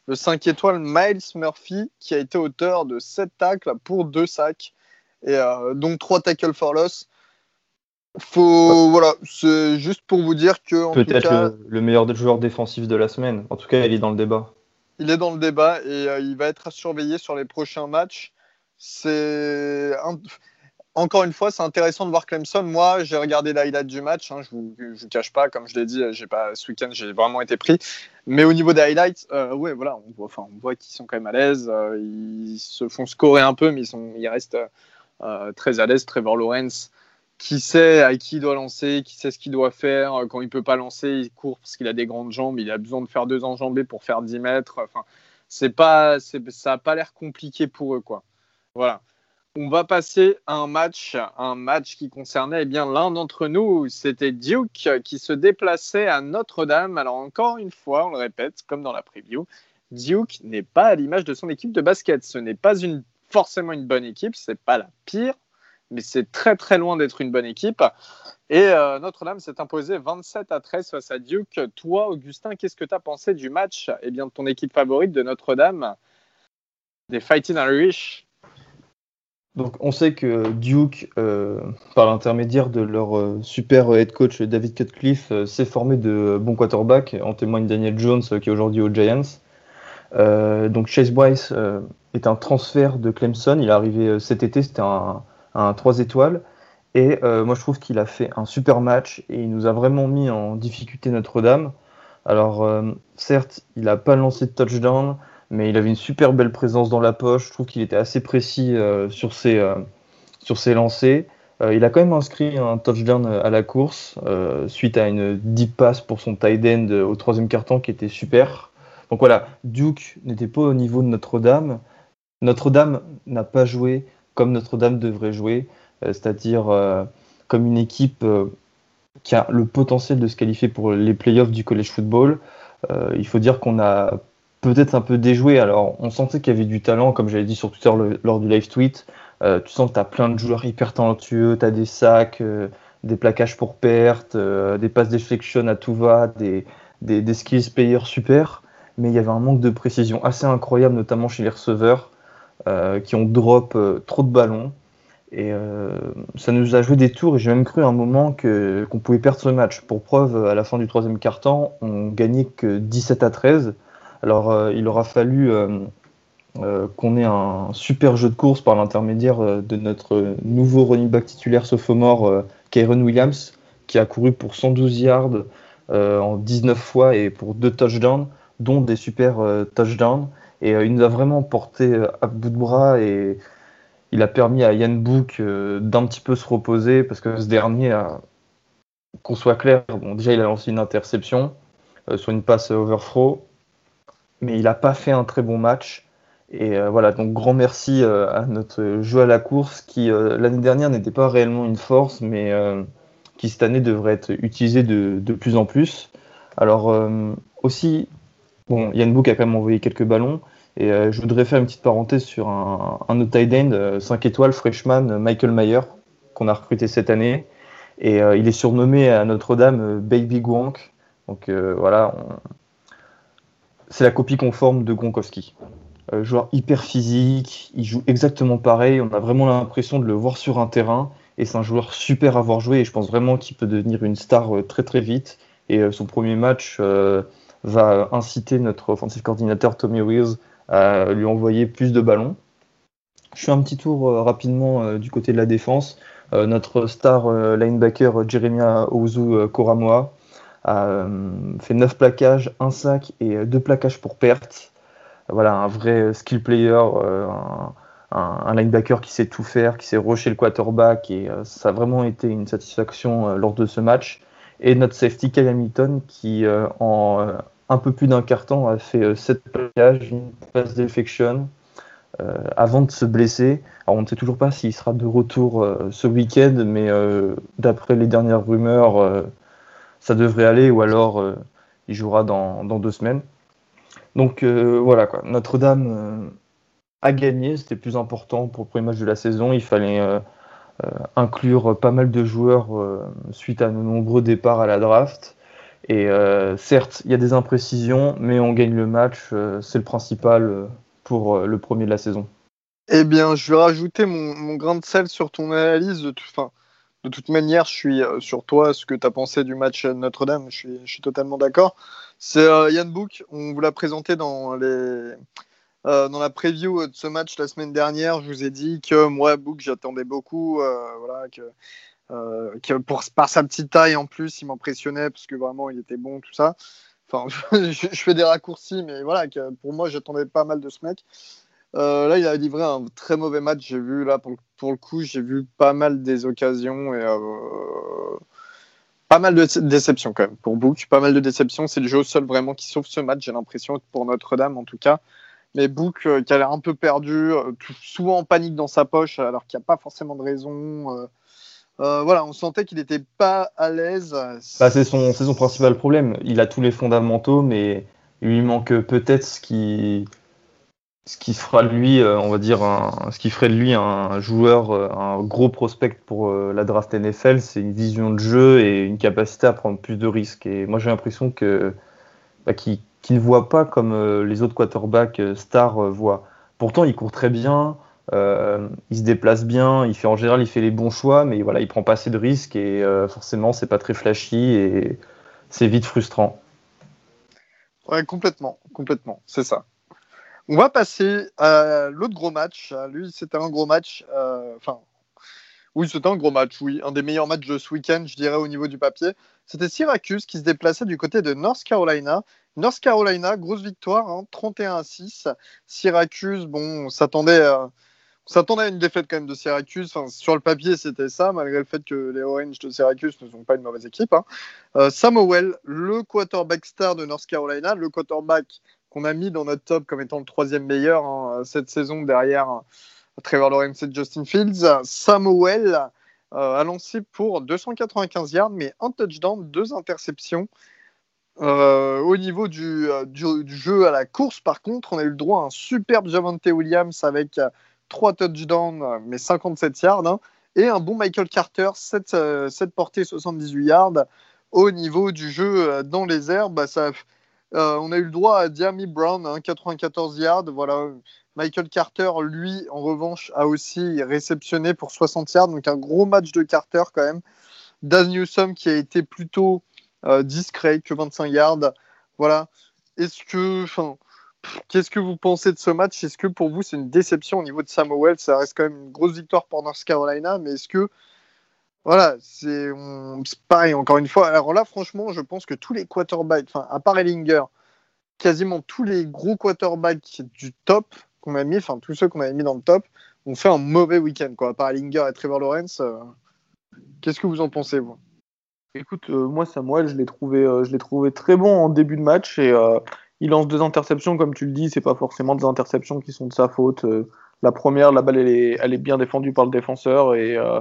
A: le 5 étoiles Miles Murphy qui a été auteur de 7 tacles pour 2 sacs et euh, donc 3 tackles for loss. Faut, voilà, c'est juste pour vous dire que.
B: Peut-être le, le, meilleur joueur défensif de la semaine. En tout cas, il est dans le débat.
A: Il est dans le débat et euh, il va être à surveiller sur les prochains matchs. C'est encore une fois, c'est intéressant de voir Clemson. Moi, j'ai regardé l'highlight du match. Hein, je ne vous, cache pas, comme je l'ai dit, j'ai pas ce week-end, j'ai vraiment été pris. Mais au niveau des highlights, euh, ouais, voilà, on voit, enfin, on voit qu'ils sont quand même à l'aise. Euh, ils se font scorer un peu, mais ils, sont, ils restent très à l'aise. Trevor Lawrence, qui sait à qui il doit lancer, qui sait ce qu'il doit faire. Quand il peut pas lancer, il court parce qu'il a des grandes jambes. Il a besoin de faire deux enjambées pour faire 10 mètres. Enfin, c'est pas, ça n'a pas l'air compliqué pour eux, quoi. Voilà. On va passer à un match, un match qui concernait eh bien l'un d'entre nous, c'était Duke qui se déplaçait à Notre-Dame. Alors encore une fois, on le répète, comme dans la preview, Duke n'est pas à l'image de son équipe de basket. Ce n'est pas une, forcément une bonne équipe, c'est pas la pire, mais c'est très très loin d'être une bonne équipe. Et euh, Notre-Dame s'est imposé 27 à 13 face à Duke. Toi, Augustin, qu'est-ce que tu as pensé du match eh bien, de ton équipe favorite de Notre-Dame, des Fighting Irish?
B: Donc on sait que Duke, euh, par l'intermédiaire de leur euh, super head coach David Cutcliffe, s'est formé de bons quarterbacks. En témoigne Daniel Jones qui est aujourd'hui aux Giants. donc Chase Bryce est un transfert de Clemson. Il est arrivé cet été, c'était un, un 3 étoiles. Et moi je trouve qu'il a fait un super match et il nous a vraiment mis en difficulté Notre-Dame. Alors certes, il n'a pas lancé de touchdown mais il avait une super belle présence dans la poche. Je trouve qu'il était assez précis euh, sur, ses, euh, sur ses lancers. Euh, il a quand même inscrit un touchdown à la course suite à une deep pass pour son tight end au troisième quart-temps qui était super. Donc voilà, Duke n'était pas au niveau de Notre-Dame. Notre-Dame n'a pas joué comme Notre-Dame devrait jouer, c'est-à-dire comme une équipe qui a le potentiel de se qualifier pour les playoffs du college football. il faut dire qu'on a peut-être un peu déjoué. Alors, on sentait qu'il y avait du talent, comme j'avais dit sur Twitter lors du live tweet. Euh, tu sens que tu as plein de joueurs hyper talentueux, tu as des sacs, euh, des plaquages pour perte, euh, des passes deflection à tout va, des, des, des, skills players super. Mais il y avait un manque de précision assez incroyable, notamment chez les receveurs, qui ont drop trop de ballons. Et ça nous a joué des tours, et j'ai même cru à un moment qu'on pouvait perdre ce match. Pour preuve, à la fin du troisième quart-temps, on gagnait que 17 à 13. Alors, euh, il aura fallu euh, euh, qu'on ait un super jeu de course par l'intermédiaire de notre nouveau running back titulaire sophomore, Kyron Williams, qui a couru pour 112 yards en 19 fois et pour deux touchdowns, dont des super touchdowns. Et il nous a vraiment porté à bout de bras et il a permis à Yann Book d'un petit peu se reposer parce que ce dernier, qu'on soit clair, bon, déjà il a lancé une interception sur une passe overthrow mais il n'a pas fait un très bon match. Et euh, voilà, donc grand merci euh, à notre jeu à la course qui euh, l'année dernière n'était pas réellement une force, mais qui cette année devrait être utilisé de, de plus en plus. Alors aussi, bon, Yann Book a quand même envoyé quelques ballons. Et je voudrais faire une petite parenthèse sur un, autre tight end, 5 étoiles, freshman, Michael Mayer, qu'on a recruté cette année. Et il est surnommé à Notre-Dame Baby Gwank. Donc voilà, c'est la copie conforme de Gronkowski. Euh, joueur hyper physique, il joue exactement pareil, on a vraiment l'impression de le voir sur un terrain, et c'est un joueur super à voir jouer, et je pense vraiment qu'il peut devenir une star euh, très très vite. Et euh, son premier match va inciter notre offensive coordinateur Tommy Wills à lui envoyer plus de ballons. Je fais un petit tour rapidement du côté de la défense. notre star linebacker Jeremiah Ozu Koramoa a euh, fait 9 plaquages, un sac et deux plaquages pour perte. Voilà, un vrai skill player, euh, un, linebacker qui sait tout faire, qui sait rocher le quarterback et euh, ça a vraiment été une satisfaction lors de ce match. Et notre safety Kyle Hamilton qui en un peu plus d'un quart a fait 7 plaquages, une passe deflection. avant de se blesser. Alors on ne sait toujours pas s'il sera de retour ce week-end, mais d'après les dernières rumeurs, ça devrait aller, ou alors il jouera dans, dans deux semaines. Donc voilà quoi, Notre-Dame a gagné, c'était plus important pour le premier match de la saison. Il fallait inclure pas mal de joueurs suite à nos nombreux départs à la draft. Et euh, certes, il y a des imprécisions, mais on gagne le match. Euh, c'est le principal euh, pour le premier de la saison.
A: Eh bien, je vais rajouter mon, grain de sel sur ton analyse. De, de toute manière, je suis sur toi, ce que tu as pensé du match Notre-Dame. Je suis, totalement d'accord. C'est Yann Book. On vous l'a présenté dans la preview de ce match la semaine dernière. Je vous ai dit que moi, Book, j'attendais beaucoup. voilà, que euh, pour, par sa petite taille en plus, il m'impressionnait parce que vraiment il était bon, tout ça. Enfin, [LAUGHS] je, fais des raccourcis, mais voilà, pour moi j'attendais pas mal de ce mec. Euh, là, il a livré un très mauvais match. J'ai vu là pour, pour le coup, j'ai vu pas mal des occasions et euh, pas mal de déceptions quand même pour Book. Pas mal de déceptions. C'est le jeu sol vraiment qui sauve ce match. J'ai l'impression pour Notre-Dame en tout cas. Mais Book qui a l'air un peu perdu, souvent en panique dans sa poche alors qu'il n'y a pas forcément de raison. Euh, voilà, on sentait qu'il n'était pas à l'aise.
B: Bah, c'est son, principal problème. Il a tous les fondamentaux, mais il lui manque peut-être ce qui, ce qui fera de lui, euh, on va dire, ce qui ferait de lui un joueur, euh, un gros prospect pour la draft NFL, c'est une vision de jeu et une capacité à prendre plus de risques. Et moi, j'ai l'impression que bah, qu'il ne voit pas comme les autres quarterbacks stars voient. Pourtant, il court très bien. Euh, il se déplace bien, il fait en général il fait les bons choix, mais voilà, il prend pas assez de risques et euh, forcément c'est pas très flashy et c'est vite frustrant.
A: Ouais, complètement, complètement, c'est ça. On va passer à l'autre gros match. Lui, c'était un gros match. Euh, enfin, oui, c'était un gros match, oui, un des meilleurs matchs de ce week-end, je dirais au niveau du papier. C'était Syracuse qui se déplaçait du côté de North Carolina. North Carolina, grosse victoire, 31 hein, à 6. Syracuse, bon, on s'attendait à s'attendait à une défaite quand même de Syracuse. sur le papier, c'était ça, malgré le fait que les Orange de Syracuse ne sont pas une mauvaise équipe. Hein. Euh, Samuel, le quarterback star de North Carolina, le quarterback qu'on a mis dans notre top comme étant le troisième meilleur hein, cette saison derrière euh, Trevor Lawrence et Justin Fields. Samuel euh, a lancé pour 295 yards, mais un touchdown, deux interceptions. au niveau du, du, jeu à la course, par contre, on a eu le droit à un superbe Javante Williams avec 3 touchdowns, mais 57 yards. Hein, et un bon Michael Carter, 7, 7 euh, portées, 78 yards. Au niveau du jeu euh, dans les airs, bah, euh, on a eu le droit à Diami Brown, 94 hein, yards. Voilà. Michael Carter, lui, en revanche, a aussi réceptionné pour 60 yards. Donc un gros match de Carter quand même. Daz Newsom qui a été plutôt discret que 25 yards. Voilà. Est-ce que. Qu'est-ce que vous pensez de ce match? Est-ce que pour vous c'est une déception au niveau de Samuel Ça reste quand même une grosse victoire pour North Carolina, mais est-ce que voilà, c'est pareil encore une fois. Alors là, franchement, je pense que tous les quarterbacks, enfin à part Ellinger, quasiment tous les gros quarterbacks du top qu'on a mis, enfin tous ceux qu'on avait mis dans le top, ont fait un mauvais week-end quoi. À part Ellinger et Trevor Lawrence, euh, qu'est-ce que vous en pensez vous?
C: Écoute, euh, moi Samuel, je l'ai trouvé, euh, je l'ai trouvé très bon en début de match et il lance deux interceptions, comme tu le dis, c'est pas forcément des interceptions qui sont de sa faute. Euh, la première, la balle, elle est, elle est bien défendue par le défenseur et, euh,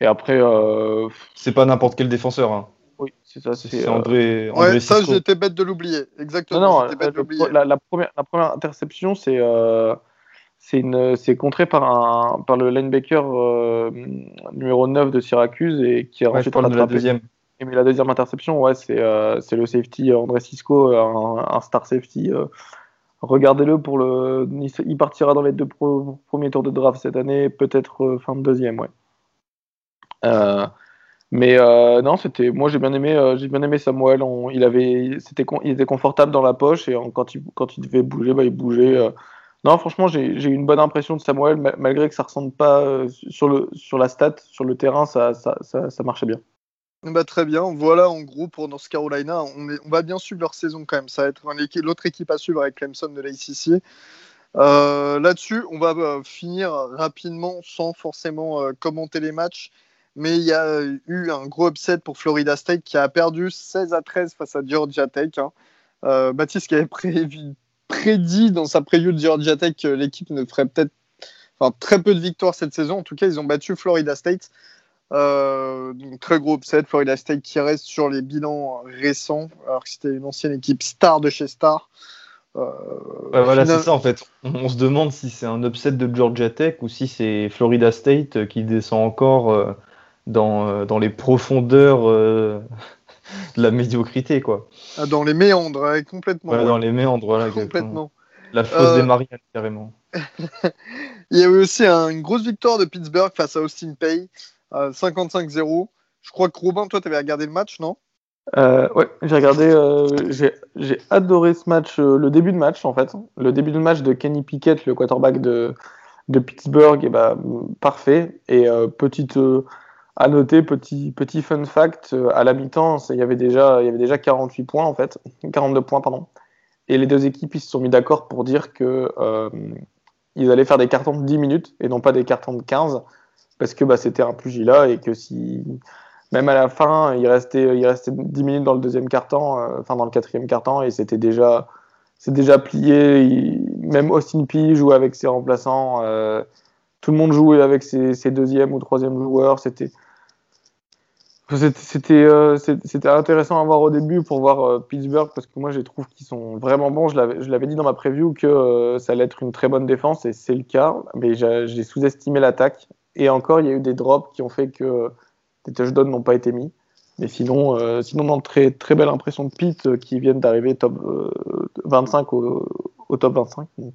C: et après. Euh,
B: c'est pas n'importe quel défenseur. Hein.
C: Oui, c'est ça.
B: C'est André.
A: André ouais, ça, j'étais bête de l'oublier. Exactement.
C: Non, non la, la, première, la première interception, c'est c'est contré par, un, par le linebacker numéro 9 de Syracuse et qui a
B: ensuite la deuxième.
C: Et mais la deuxième interception, ouais, c'est euh, le safety euh, André Cisco, un, un star safety. Euh, regardez-le pour le. Il partira dans les deux premiers tours de draft cette année, peut-être fin de deuxième, ouais. mais non, c'était. Moi, j'ai bien aimé. j'ai bien aimé Samuel. il avait. C'était. Il était confortable dans la poche et quand il quand il devait bouger, bah, il bougeait. Non, franchement, j'ai eu une bonne impression de Samuel, malgré que ça ressemble pas sur, le, sur la stat, sur le terrain, ça, ça, ça marchait bien.
A: Bah, très bien. Voilà en gros pour North Carolina. On, va bien suivre leur saison quand même. Ça va être l'autre équipe à suivre avec Clemson de l'ACC. Euh, Là-dessus, on va euh, finir rapidement sans forcément euh, commenter les matchs. Mais il y a eu un gros upset pour Florida State qui a perdu 16 à 13 face à Georgia Tech. Hein. Euh, Baptiste qui avait prédit dans sa preview de Georgia Tech que l'équipe ne ferait peut-être très peu de victoires cette saison. En tout cas, ils ont battu Florida State. Euh, donc, très gros upset. Florida State qui reste sur les bilans récents, alors que c'était une ancienne équipe star de chez Star.
B: Euh, voilà, c'est ça en fait. On, se demande si c'est un upset de Georgia Tech ou si c'est Florida State qui descend encore euh, dans, dans, les profondeurs [LAUGHS] de la médiocrité, quoi.
A: Ah, dans les méandres, complètement.
B: Dans les méandres, voilà.
A: Complètement.
B: La fosse des Mariannes, carrément. [LAUGHS]
A: Il y a eu aussi une grosse victoire de Pittsburgh face à Austin Pay, 55-0. Je crois que Robin, toi, tu avais regardé le match, non?
C: Euh, Ouais, j'ai regardé. Euh, j'ai adoré ce match, euh, le début de match, en fait. Le début de match de Kenny Pickett, le quarterback de, Pittsburgh, et bah, parfait. Et petite. à noter, petit, petit fun fact, à la mi-temps, il y avait déjà, il y avait déjà 48 points en fait, 42 points pardon. Et les deux équipes ils se sont mis d'accord pour dire que ils allaient faire des cartons de 10 minutes et non pas des cartons de 15 parce que bah, c'était un pugilat et que si même à la fin il restait, il restait 10 minutes dans le deuxième carton, euh, enfin dans le quatrième carton et c'était déjà c'est déjà plié. même Austin P jouait avec ses remplaçants. Euh, tout le monde jouait avec ses, ses deuxième ou troisième joueurs. C'était c'était euh, intéressant à voir au début pour voir Pittsburgh parce que moi je trouve qu'ils sont vraiment bons. Je l'avais dit dans ma preview que ça allait être une très bonne défense et c'est le cas, mais j'ai sous-estimé l'attaque. Et encore, il y a eu des drops qui ont fait que des touchdowns n'ont pas été mis. Mais sinon, sinon non, très, très belle impression de Pitt qui viennent d'arriver top 25 au, au, top 25. Donc,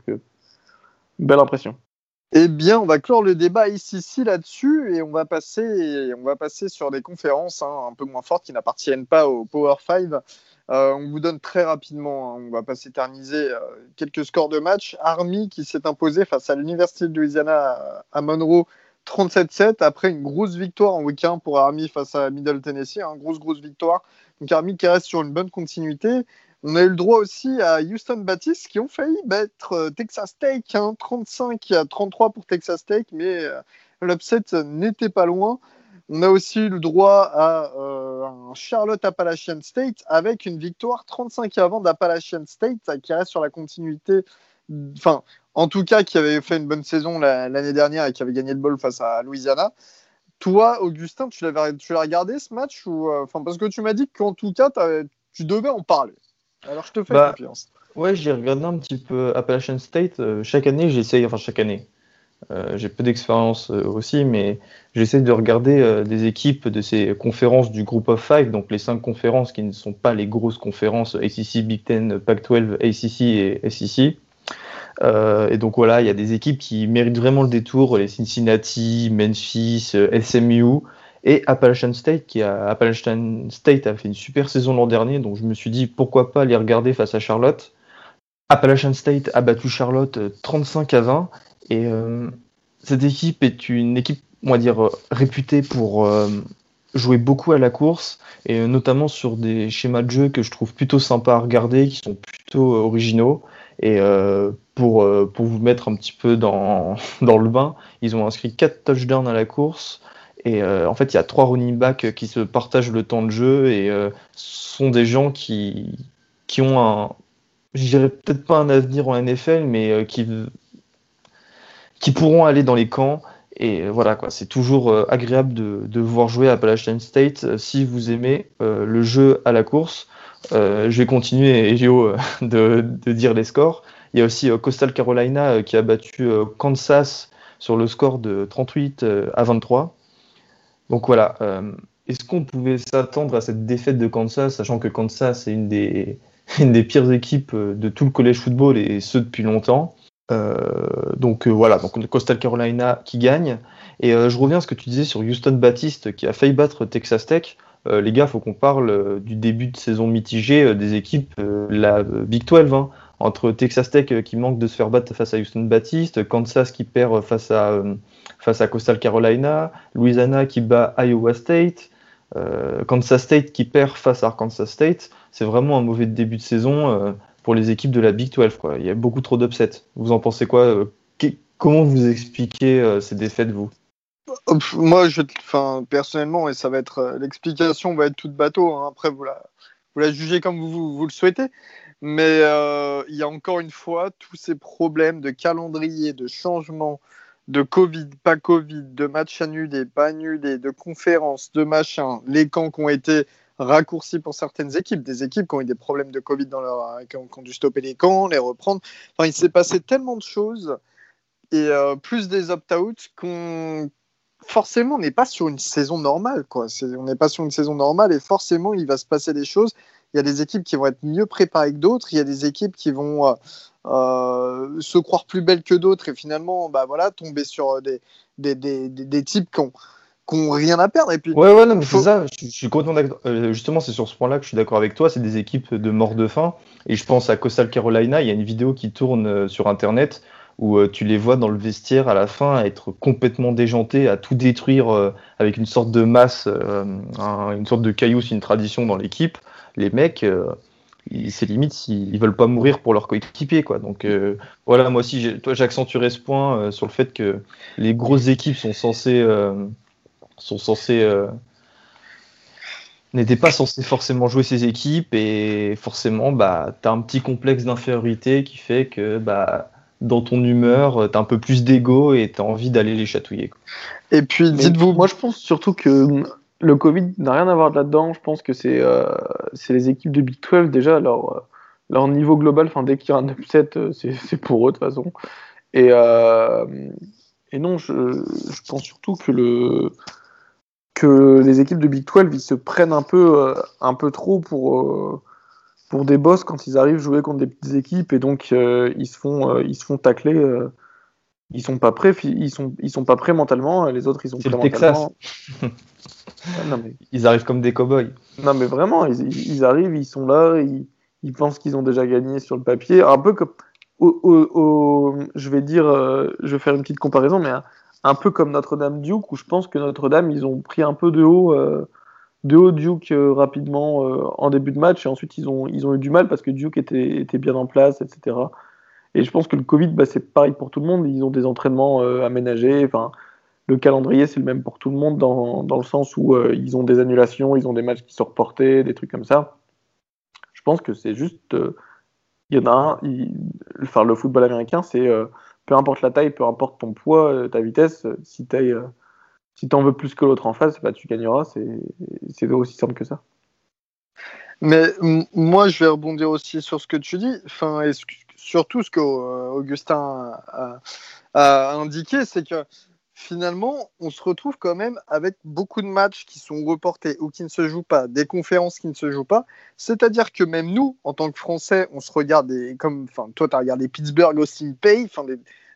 C: belle impression.
A: Eh bien, on va clore le débat ici, là-dessus et on va passer, on va passer sur des conférences hein, un peu moins fortes qui n'appartiennent pas au Power 5. Euh, on vous donne très rapidement, hein, on va pas s'éterniser, euh, quelques scores de match. Army qui s'est imposé face à l'Université de Louisiana à Monroe 37-7 après une grosse victoire en week-end pour Army face à Middle Tennessee, hein, grosse grosse victoire. Donc Army qui reste sur une bonne continuité. On a eu le droit aussi à Houston Baptiste qui ont failli battre euh, Texas Tech, 35 hein, à 33 pour Texas Tech, mais euh, l'upset n'était pas loin. On a aussi eu le droit à euh, Charlotte Appalachian State avec une victoire 35 avant d'Appalachian State qui reste sur la continuité, enfin, en tout cas, qui avait fait une bonne saison l'année dernière et qui avait gagné le ball face à Louisiana. Toi, Augustin, tu l'as regardé ce match ou, enfin, Parce que tu m'as dit qu'en tout cas, tu devais en parler. Alors je te fais bah, confiance.
B: Ouais, j'ai regardé un petit peu Appalachian State. Euh, chaque année, j'essaye, enfin chaque année, euh, j'ai peu d'expérience euh, aussi, mais j'essaie de regarder des équipes de ces conférences du Group of Five, donc les cinq conférences qui ne sont pas les grosses conférences ACC, Big Ten, Pac-12, ACC et SEC. Et donc voilà, il y a des équipes qui méritent vraiment le détour, les Cincinnati, Memphis, SMU, et Appalachian State, Appalachian State a fait une super saison l'an dernier, donc je me suis dit pourquoi pas les regarder face à Charlotte. Appalachian State a battu Charlotte 35 euh, à 20, et euh, cette équipe est une équipe, on va dire, réputée pour euh, jouer beaucoup à la course, et notamment sur des schémas de jeu que je trouve plutôt sympas à regarder, qui sont plutôt originaux. Et pour, pour vous mettre un petit peu dans, [LAUGHS] dans le bain, ils ont inscrit 4 touchdowns à la course, et euh, en fait, il y a trois running backs qui se partagent le temps de jeu et euh, sont des gens qui, qui ont un, je dirais peut-être pas un avenir en NFL, mais euh, qui, qui pourront aller dans les camps. Et voilà, quoi, c'est toujours agréable de, de voir jouer à Appalachian State si vous aimez le jeu à la course. je vais continuer, [LAUGHS] Elio, de, de, dire les scores. Il y a aussi Coastal Carolina qui a battu Kansas sur le score de 38 à 23. Donc voilà, euh, est-ce qu'on pouvait s'attendre à cette défaite de Kansas, sachant que Kansas est une des, [LAUGHS] pires équipes euh, de tout le collège football et ce depuis longtemps euh, donc voilà, donc Coastal Carolina qui gagne. Et je reviens à ce que tu disais sur Houston Baptiste qui a failli battre Texas Tech. les gars, faut qu'on parle du début de saison mitigé des équipes, la Big 12, hein, entre Texas Tech qui manque de se faire battre face à Houston Baptiste, Kansas qui perd face à face à Coastal Carolina, Louisiana qui bat Iowa State, euh, Kansas State qui perd face à Arkansas State. C'est vraiment un mauvais début de saison euh, pour les équipes de la Big 12. Quoi. Il y a beaucoup trop d'upsets. Vous en pensez quoi euh, Comment vous expliquez ces défaites, vous?
A: Moi, personnellement, et ça va être l'explication va être toute bateau. Hein. après, vous la, vous la jugez comme vous, vous, le souhaitez. Mais euh, il y a encore une fois tous ces problèmes de calendrier, de changement, de Covid, pas Covid, de matchs annulés, pas annulés, de conférences, de machins, les camps qui ont été raccourcis pour certaines équipes, des équipes qui ont eu des problèmes de Covid dans leur, qui ont, dû stopper les camps, les reprendre. Enfin, il s'est passé tellement de choses et euh, plus des opt-out qu'on forcément on n'est pas sur une saison normale quoi. on n'est pas sur une saison normale et forcément il va se passer des choses. Il y a des équipes qui vont être mieux préparées que d'autres. Il y a des équipes qui vont euh, euh, se croire plus belles que d'autres et finalement bah voilà tomber sur des, des, des, des types qui ont qui n'ont rien à perdre. Et puis,
B: ouais, ouais, non, mais c'est ça. Je, suis content euh, justement, c'est sur ce point-là que je suis d'accord avec toi. C'est des équipes de mort de faim. Et je pense à Coastal Carolina. Il y a une vidéo qui tourne euh, sur Internet où euh, tu les vois dans le vestiaire à la fin être complètement déjantés, à tout détruire avec une sorte de masse, une sorte de caillou. C'est une tradition dans l'équipe. Les mecs. c'est limite s'ils veulent pas mourir pour leur coéquipier quoi donc voilà moi aussi toi j'accentuerai ce point sur le fait que les grosses équipes sont censées sont censés euh, n'étaient pas censés forcément jouer ces équipes et forcément bah tu as un petit complexe d'infériorité qui fait que bah dans ton humeur, tu as un peu plus d'ego et tu as envie d'aller les chatouiller.
C: Et puis, dites-vous. Moi, je pense surtout que le Covid n'a rien à voir là-dedans. Je pense que c'est euh, les équipes de Big 12, déjà, leur, leur niveau global, dès qu'il y a un upset, euh, c'est pour eux, de toute façon. Et, et non, je, je, pense surtout que le, que les équipes de Big 12 ils se prennent un peu, euh, un peu trop pour, euh, pour des boss quand ils arrivent jouer contre des petites équipes et donc euh, ils, se font, ils se font tacler. Ils sont pas prêts, ils sont, ils sont pas prêts mentalement. Les autres, ils sont
B: prêts le mentalement. [LAUGHS] Ils arrivent comme des cowboys.
C: Non, mais vraiment, ils, ils arrivent, ils sont là, ils, ils pensent qu'ils ont déjà gagné sur le papier. Un peu comme. Au, je vais dire, je vais faire une petite comparaison, mais un peu comme Notre-Dame Duke, où je pense que Notre-Dame, ils ont pris un peu de haut, euh, de haut Duke euh, rapidement euh, en début de match, et ensuite ils ont, ils ont eu du mal parce que Duke était, était bien en place, etc. Et je pense que le Covid, bah, c'est pareil pour tout le monde, ils ont des entraînements aménagés, enfin, le calendrier, c'est le même pour tout le monde, dans, dans le sens où ils ont des annulations, ils ont des matchs qui sont reportés, des trucs comme ça. Je pense que c'est juste... Il y en a un, enfin, le football américain, c'est peu importe la taille, peu importe ton poids, euh, ta vitesse, euh, si tu euh, si en veux plus que l'autre en face, bah, tu gagneras. C'est aussi simple que ça.
A: Mais moi, je vais rebondir aussi sur ce que tu dis, enfin, et surtout ce qu'Augustin a, a, indiqué, c'est que finalement, on se retrouve quand même avec beaucoup de matchs qui sont reportés ou qui ne se jouent pas, des conférences qui ne se jouent pas. C'est-à-dire que même nous, en tant que Français, on se regarde, comme, enfin, toi, tu as regardé Pittsburgh aussi Pay, enfin,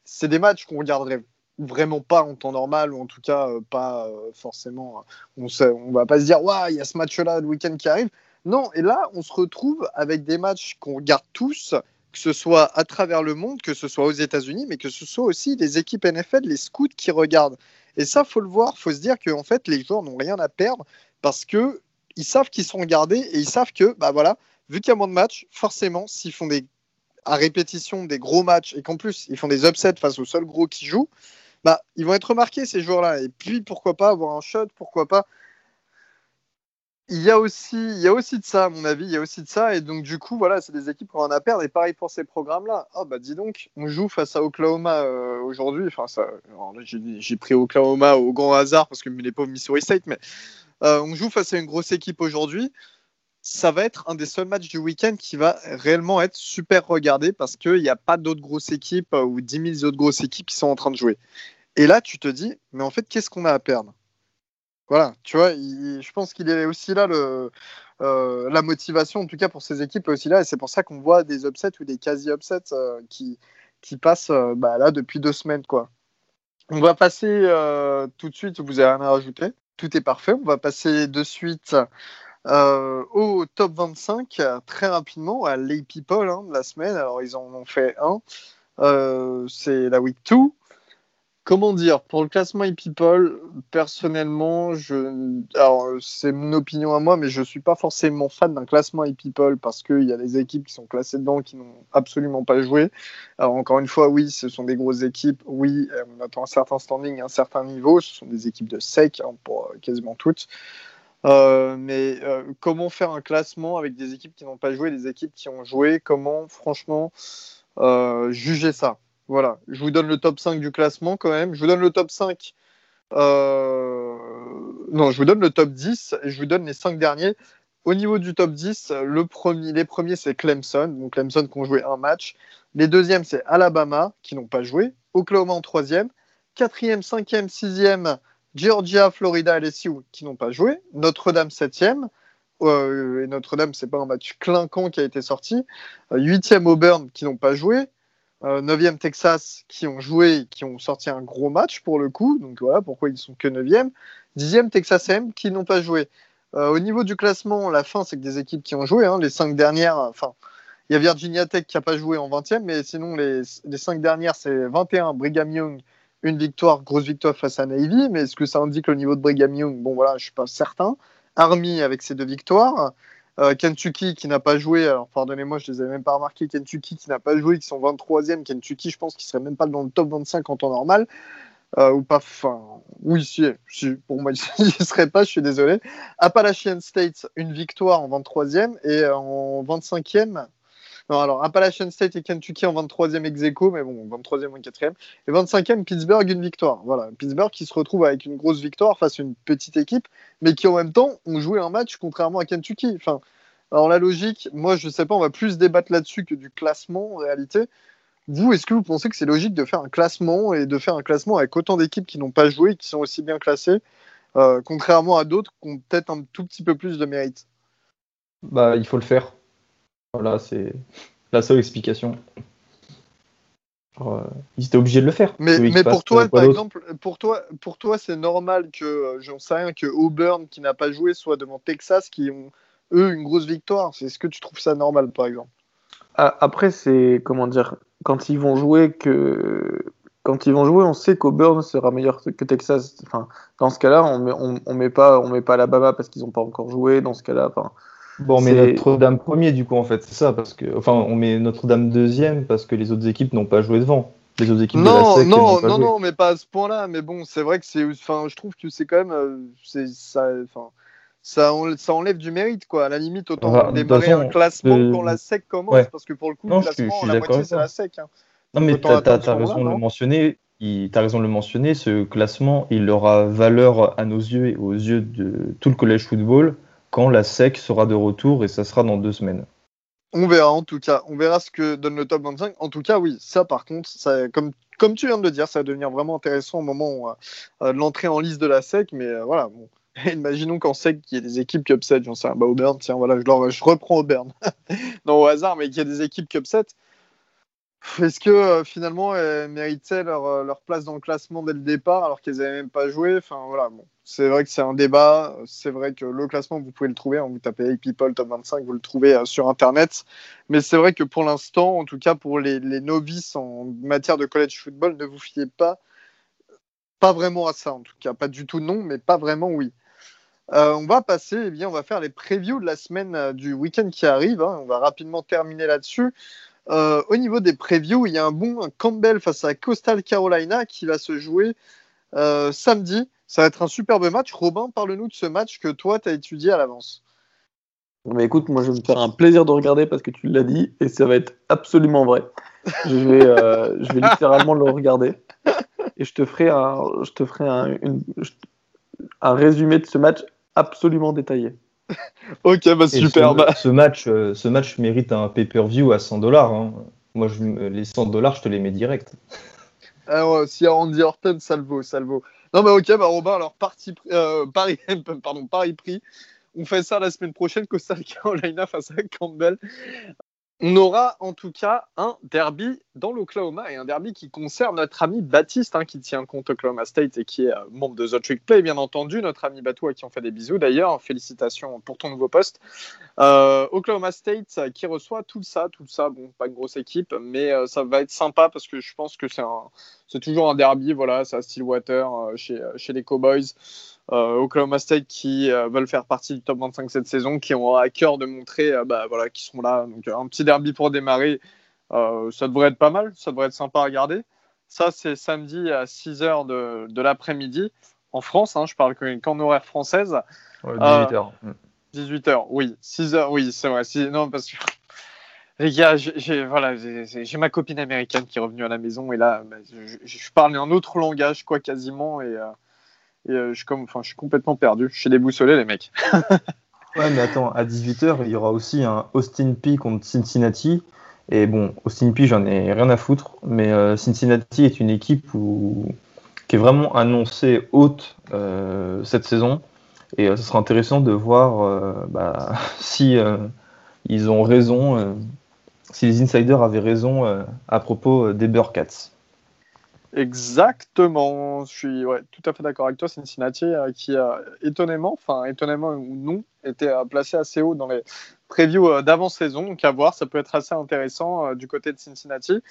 A: c'est des matchs qu'on regarderait vraiment pas en temps normal, ou en tout cas, euh, pas euh, forcément. On ne va pas se dire, waouh, il y a ce match-là le week-end qui arrive. Non, et là, on se retrouve avec des matchs qu'on regarde tous, que ce soit à travers le monde, que ce soit aux États-Unis, mais que ce soit aussi les équipes NFL, les scouts qui regardent. Et ça, faut le voir, faut se dire que en fait, les joueurs n'ont rien à perdre parce que ils savent qu'ils sont regardés et ils savent que, bah voilà, vu qu'il y a moins de matchs, forcément, s'ils font des à répétition des gros matchs et qu'en plus ils font des upsets face aux seuls gros qui jouent, bah ils vont être remarqués ces joueurs-là. Et puis pourquoi pas avoir un shot, pourquoi pas il y a aussi, il y a aussi de ça, à mon avis, il y a aussi de ça, et donc du coup, voilà, c'est des équipes qui ont rien à perdre, et pareil pour ces programmes-là. Oh bah dis donc, on joue face à Oklahoma euh, aujourd'hui, enfin ça, j'ai pris Oklahoma au grand hasard parce que pas au Missouri State, mais euh, on joue face à une grosse équipe aujourd'hui. Ça va être un des seuls matchs du week-end qui va réellement être super regardé parce qu'il n'y a pas d'autres grosses équipes euh, ou 10 000 autres grosses équipes qui sont en train de jouer. Et là, tu te dis, mais en fait, qu'est-ce qu'on a à perdre? Voilà, tu vois, je pense qu'il est aussi là le, euh, la motivation, en tout cas pour ces équipes, est aussi là, et c'est pour ça qu'on voit des upsets ou des quasi-upsets euh, qui, qui passent euh, bah, là depuis deux semaines. quoi. On va passer tout de suite, vous avez rien à rajouter, tout est parfait, on va passer de suite au top 25 très rapidement à les people hein, de la semaine, alors ils en ont fait un, c'est la week 2 comment dire, pour le classement e-people, personnellement, c'est mon opinion à moi, mais je suis pas forcément fan d'un classement e-people parce qu'il y a des équipes qui sont classées dedans qui n'ont absolument pas joué. Alors encore une fois, oui, ce sont des grosses équipes, oui, on attend un certain standing, un certain niveau, ce sont des équipes de sec hein, pour euh, quasiment toutes. mais comment faire un classement avec des équipes qui n'ont pas joué, des équipes qui ont joué? Comment, franchement, juger ça? Voilà, je vous donne le top 5 du classement quand même. Je vous donne le top 5. Non, je vous donne le top 10 et je vous donne les 5 derniers. Au niveau du top 10, le premier, les premiers, c'est Clemson. Donc Clemson qui ont joué un match. Les deuxièmes, c'est Alabama, qui n'ont pas joué. Oklahoma en troisième. Quatrième, cinquième, sixième, Georgia, Florida, LSU, qui n'ont pas joué. Notre-Dame, septième. Euh, et Notre-Dame, c'est pas un match clinquant qui a été sorti. Euh, huitième, Auburn, qui n'ont pas joué. Euh, neuvième, Texas, qui ont joué, qui ont sorti un gros match pour le coup. Donc voilà pourquoi ils sont que neuvième. Dixième, Texas M, qui n'ont pas joué. Euh, au niveau du classement, la fin, c'est que des équipes qui ont joué. Hein, les cinq dernières, enfin, il y a Virginia Tech qui n'a pas joué en 20e, mais sinon, les, les cinq dernières, c'est 21, Brigham Young, une victoire, grosse victoire face à Navy. Mais est-ce que ça indique le niveau de Brigham Young? Bon, voilà, je ne suis pas certain. Army avec ses deux victoires. Euh, Kentucky qui n'a pas joué, alors pardonnez-moi, je ne les avais même pas remarqués. Kentucky qui n'a pas joué, qui sont 23e. Kentucky, je pense qu'il serait même pas dans le top 25 en temps normal. Euh, ou pas, enfin, oui, si, pour moi, [LAUGHS] il ne serait pas, je suis désolé. Appalachian State, une victoire en 23e et en 25e. Non, alors Appalachian State et Kentucky en 23e ex mais bon, 23e ou 4e. Et 25e, Pittsburgh, une victoire. Voilà, Pittsburgh qui se retrouve avec une grosse victoire face à une petite équipe, mais qui en même temps ont joué un match contrairement à Kentucky. Enfin, alors la logique, moi je sais pas, on va plus débattre là-dessus que du classement en réalité. Vous, est-ce que vous pensez que c'est logique de faire un classement et de faire un classement avec autant d'équipes qui n'ont pas joué qui sont aussi bien classées, euh, contrairement à d'autres qui ont peut-être un tout petit peu plus de mérite?
B: Bah, il faut le faire. Voilà, c'est la seule explication. Euh, ils étaient obligés de le faire.
A: Mais, mais pour toi, par exemple, pour toi, pour toi, c'est normal que, euh, j'en sais rien, que Auburn, qui n'a pas joué, soit devant Texas, qui ont eux une grosse victoire. Est-ce que tu trouves ça normal, par exemple?
C: Après, c'est comment dire, quand ils vont jouer que quand ils vont jouer, on sait qu'Auburn sera meilleur que Texas. Enfin, dans ce cas-là, on met, on, met pas, on met pas Alabama parce qu'ils n'ont pas encore joué. Dans ce cas-là, enfin.
B: Bon, on met Notre-Dame premier du coup en fait, c'est ça parce que, enfin, on met Notre-Dame deuxième parce que les autres équipes n'ont pas joué devant. Les autres équipes
A: non,
B: de la SEC
A: non, non, non, mais pas à ce point-là. Mais bon, c'est vrai que c'est, enfin, je trouve que c'est quand même, euh, c'est ça, enfin, ça, ça, enlève du mérite, quoi. À la limite, autant enfin, démarrer un classement quand la SEC commence, parce que pour le coup,
B: non,
A: le classement,
B: je suis,
A: la moitié, c'est la SEC. Hein.
B: Non, mais tu as, raison de le mentionner. Tu as raison de le mentionner. Ce classement, il aura valeur à nos yeux et aux yeux de tout le collège football quand la SEC sera de retour et ça sera dans deux semaines.
A: On verra en tout cas. On verra ce que donne le top 25. En tout cas, oui, ça par contre, comme, comme tu viens de le dire, ça va devenir vraiment intéressant au moment euh, de l'entrée en liste de la SEC. Mais euh, voilà, bon, [LAUGHS] Imaginons qu'en sec, qu'il y ait des équipes qui upset, j'en sais bah Auburn, tiens, voilà, je, je reprends Auburn. [LAUGHS] non, au hasard, mais qu'il y ait des équipes qui upset. Est-ce que euh, finalement elles méritaient leur, euh, leur, place dans le classement dès le départ alors qu'elles n'avaient même pas joué? Enfin voilà, bon. c'est vrai que c'est un débat. C'est vrai que le classement, vous pouvez le trouver. Hein, vous tapez Hey People Top 25, vous le trouvez euh, sur Internet. Mais c'est vrai que pour l'instant, en tout cas pour les, les, novices en matière de college football, ne vous fiez pas, pas vraiment à ça en tout cas. Pas du tout non, mais pas vraiment oui. On va passer, eh bien, on va faire les previews de la semaine du week-end qui arrive. Hein. On va rapidement terminer là-dessus. Euh, au niveau des previews, il y a un bon Campbell face à Coastal Carolina qui va se jouer samedi. Ça va être un superbe match. Robin, parle-nous de ce match que toi, tu as étudié à l'avance.
C: Mais écoute, moi, je vais me faire un plaisir de regarder parce que tu l'as dit et ça va être absolument vrai. Je vais, je vais littéralement le regarder et je te ferai un, je te ferai un, un résumé de ce match absolument détaillé. [LAUGHS]
A: ok, bah super.
B: Ce, match, euh, ce match mérite un pay-per-view à 100 dollars. Hein. Moi, je, les 100 dollars, je te les mets direct. [LAUGHS]
A: Ah ouais, si Randy Orton, ça le vaut, ça le vaut. Non, mais ok, bah Robin, alors parti, euh, Paris, [LAUGHS] pardon, Paris pris. On fait ça la semaine prochaine, Costa Carolina face à Campbell. On aura en tout cas un derby dans l'Oklahoma et un derby qui concerne notre ami Baptiste hein, qui tient compte Oklahoma State et qui est euh, membre de The Trick Play, bien entendu. Notre ami Batou à qui on fait des bisous d'ailleurs. Félicitations pour ton nouveau poste. Euh, Oklahoma State euh, qui reçoit tout ça, tout ça. Bon, pas une grosse équipe, mais ça va être sympa parce que je pense que c'est, toujours un derby. Voilà, c'est à Stillwater chez, chez les Cowboys. Euh, Oklahoma State qui euh, veulent faire partie du top 25 cette saison, qui ont à cœur de montrer euh, bah, voilà, qu'ils sont là. Donc un petit derby pour démarrer, ça devrait être pas mal, ça devrait être sympa à regarder. Ça, c'est samedi à 6h de, de l'après-midi. en France, hein, je parle qu'en horaire française.
B: 18h.
A: 18h, oui. 6h, oui, c'est vrai. Non, parce que [LAUGHS] les gars, j'ai voilà, ma copine américaine qui est revenue à la maison et là, bah, je, parle un autre langage, quoi, quasiment, et, euh, euh, je, suis complètement perdu. Je suis déboussolé, les mecs. [LAUGHS]
B: ouais, mais attends, à 18h, il y aura aussi un Austin P contre Cincinnati. Et bon, Austin P, j'en ai rien à foutre, mais euh, Cincinnati est une équipe qui est vraiment annoncée haute cette saison. Et ce sera intéressant de voir bah, [LAUGHS] si ils ont raison si les insiders avaient raison euh, à propos euh, des Burkats.
A: Exactement, je suis tout à fait d'accord avec toi. Cincinnati euh, qui a étonnamment, enfin étonnamment ou non, été placé assez haut dans les previews d'avant-saison. Donc à voir, ça peut être assez intéressant du côté de Cincinnati.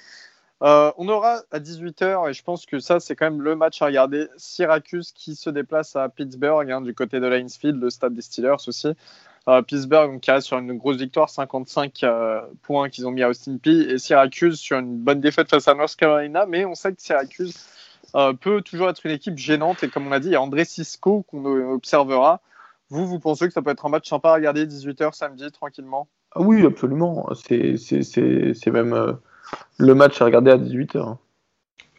A: on aura à 18h, et je pense que ça, c'est quand même le match à regarder, Syracuse qui se déplace à Pittsburgh, hein, du côté de Linesfield, le stade des Steelers aussi. Pittsburgh qui reste sur une grosse victoire, 55 euh, points qu'ils ont mis à Austin P et Syracuse sur une bonne défaite face à North Carolina, mais on sait que Syracuse euh, peut toujours être une équipe gênante et comme on l'a dit, il y a André Cisco qu'on observera. Vous, vous pensez que ça peut être un match sympa à regarder 18h samedi tranquillement?
C: Ah Oui, absolument. C'est même euh, le match à regarder à 18h.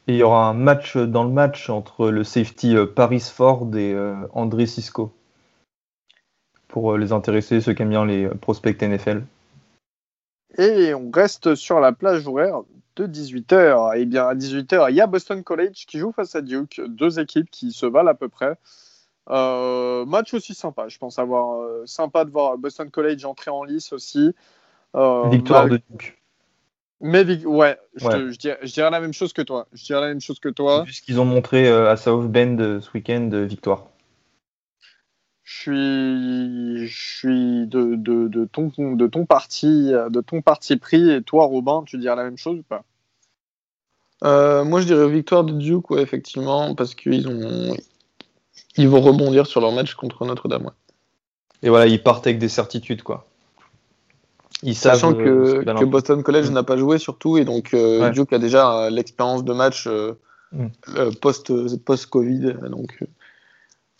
B: Et il y aura un match dans le match entre le safety Paris Ford et André Cisco pour euh, les intéresser, ceux qui aiment bien les euh, prospects NFL.
A: Et on reste sur la plage horaire de 18h. Et bien à 18h, il y a Boston College qui joue face à Duke, deux équipes qui se valent à peu près. Euh, match aussi sympa, je pense avoir sympa de voir Boston College entrer en lice aussi.
B: Victoire de Duke.
A: Mais ouais, Je, dirais, la même chose que toi. Je dirais la même chose que toi.
B: Vu ce qu'ils ont montré à South Bend ce week-end, victoire
A: je suis, je suis de, de, de, ton, de, ton parti, de ton parti pris. Et toi, Robin, tu dirais la même chose ou pas?
C: Euh, Moi, je dirais victoire de Duke, ouais, effectivement, parce qu'ils ont, ils vont rebondir sur leur match contre Notre-Dame.
B: Et voilà, ils partent avec des certitudes, quoi.
C: Ils Sachant que, que, Boston College mm. n'a pas joué surtout, et donc euh, Duke a déjà l'expérience de match mm. post, post-Covid. Donc,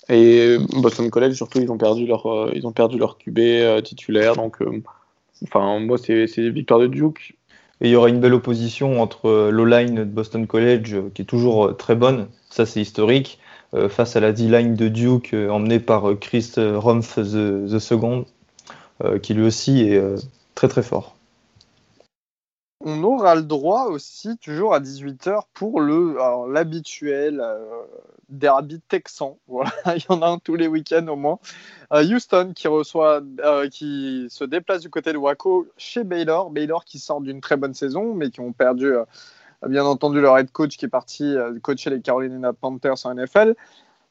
C: et Boston College, surtout, ils ont perdu leur, euh, ils ont perdu leur QB euh, titulaire. Donc, euh, enfin, moi, c'est victoire de Duke.
B: Et il y aura une belle opposition entre l'O-line de Boston College, qui est toujours très bonne, ça c'est historique, face à la D-line de Duke, emmenée par Chris Rumpf the, the Second, qui lui aussi est très très fort
A: on aura le droit aussi, toujours à 18h, pour le l'habituel euh, derby texan. [LAUGHS] Voilà, il y en a un tous les week-ends au moins. Euh, Houston qui reçoit, euh, qui se déplace du côté de Waco chez Baylor. Baylor qui sort d'une très bonne saison, mais qui ont perdu, bien entendu, leur head coach qui est parti coacher les Carolina Panthers en NFL.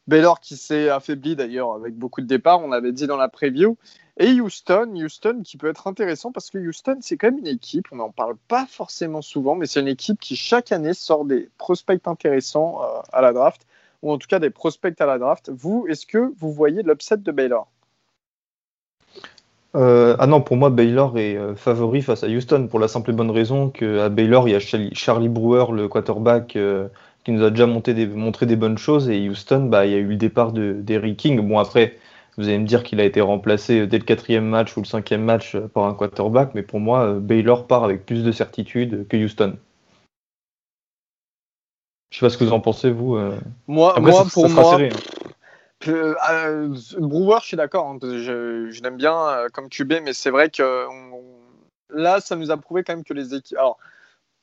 A: Baylor qui s'est affaibli d'ailleurs avec beaucoup de départs, on avait dit dans la preview. Et Houston, Houston qui peut être intéressant parce que Houston, c'est quand même une équipe, on n'en parle pas forcément souvent, mais c'est une équipe qui chaque année sort des prospects intéressants euh, à la draft, ou en tout cas des prospects à la draft. Vous, est-ce que vous voyez l'upset de Baylor?
B: Euh, ah non, pour moi, Baylor est euh, favori face à Houston pour la simple et bonne raison qu'à Baylor, il y a Charlie Brewer, le quarterback, qui nous a déjà montré des bonnes choses, et Houston, bah, il y a eu le départ d'Eric King. Bon, après, vous allez me dire qu'il a été remplacé dès le quatrième match ou le cinquième match par un quarterback, mais pour moi, Baylor part avec plus de certitude que Houston. Je sais pas ce que vous en pensez, vous. Euh.
A: Moi, pour moi. Hein. Euh, euh, Brewer, je suis d'accord. Hein, je, l'aime bien comme QB, mais c'est vrai que là, ça nous a prouvé quand même que les équipes. Alors,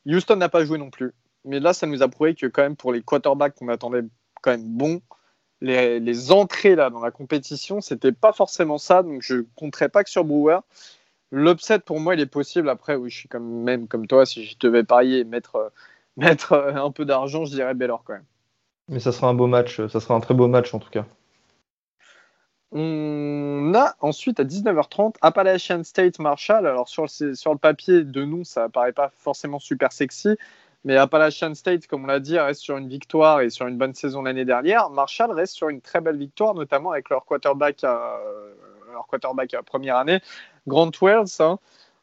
A: Houston n'a pas joué non plus, mais là, ça nous a prouvé que quand même pour les quarterbacks qu'on attendait quand même bons, les, entrées là dans la compétition, c'était pas forcément ça, donc je compterais pas que sur Brewer. L'upset pour moi, il est possible. Après, oui, je suis comme même comme toi, si je devais parier et mettre, euh, [LAUGHS] mettre euh, un peu d'argent, je dirais Baylor quand même.
B: Mais ça sera un beau match, ça sera un très beau match en tout cas.
A: On a ensuite à 19h30 Appalachian State Marshall. Alors sur le, sur le papier de nous, ça paraît pas forcément super sexy, mais Appalachian State, comme on l'a dit, reste sur une victoire et sur une bonne saison l'année dernière. Marshall reste sur une très belle victoire, notamment avec leur quarterback, à, leur quarterback à première année, Grant Wells. Hein.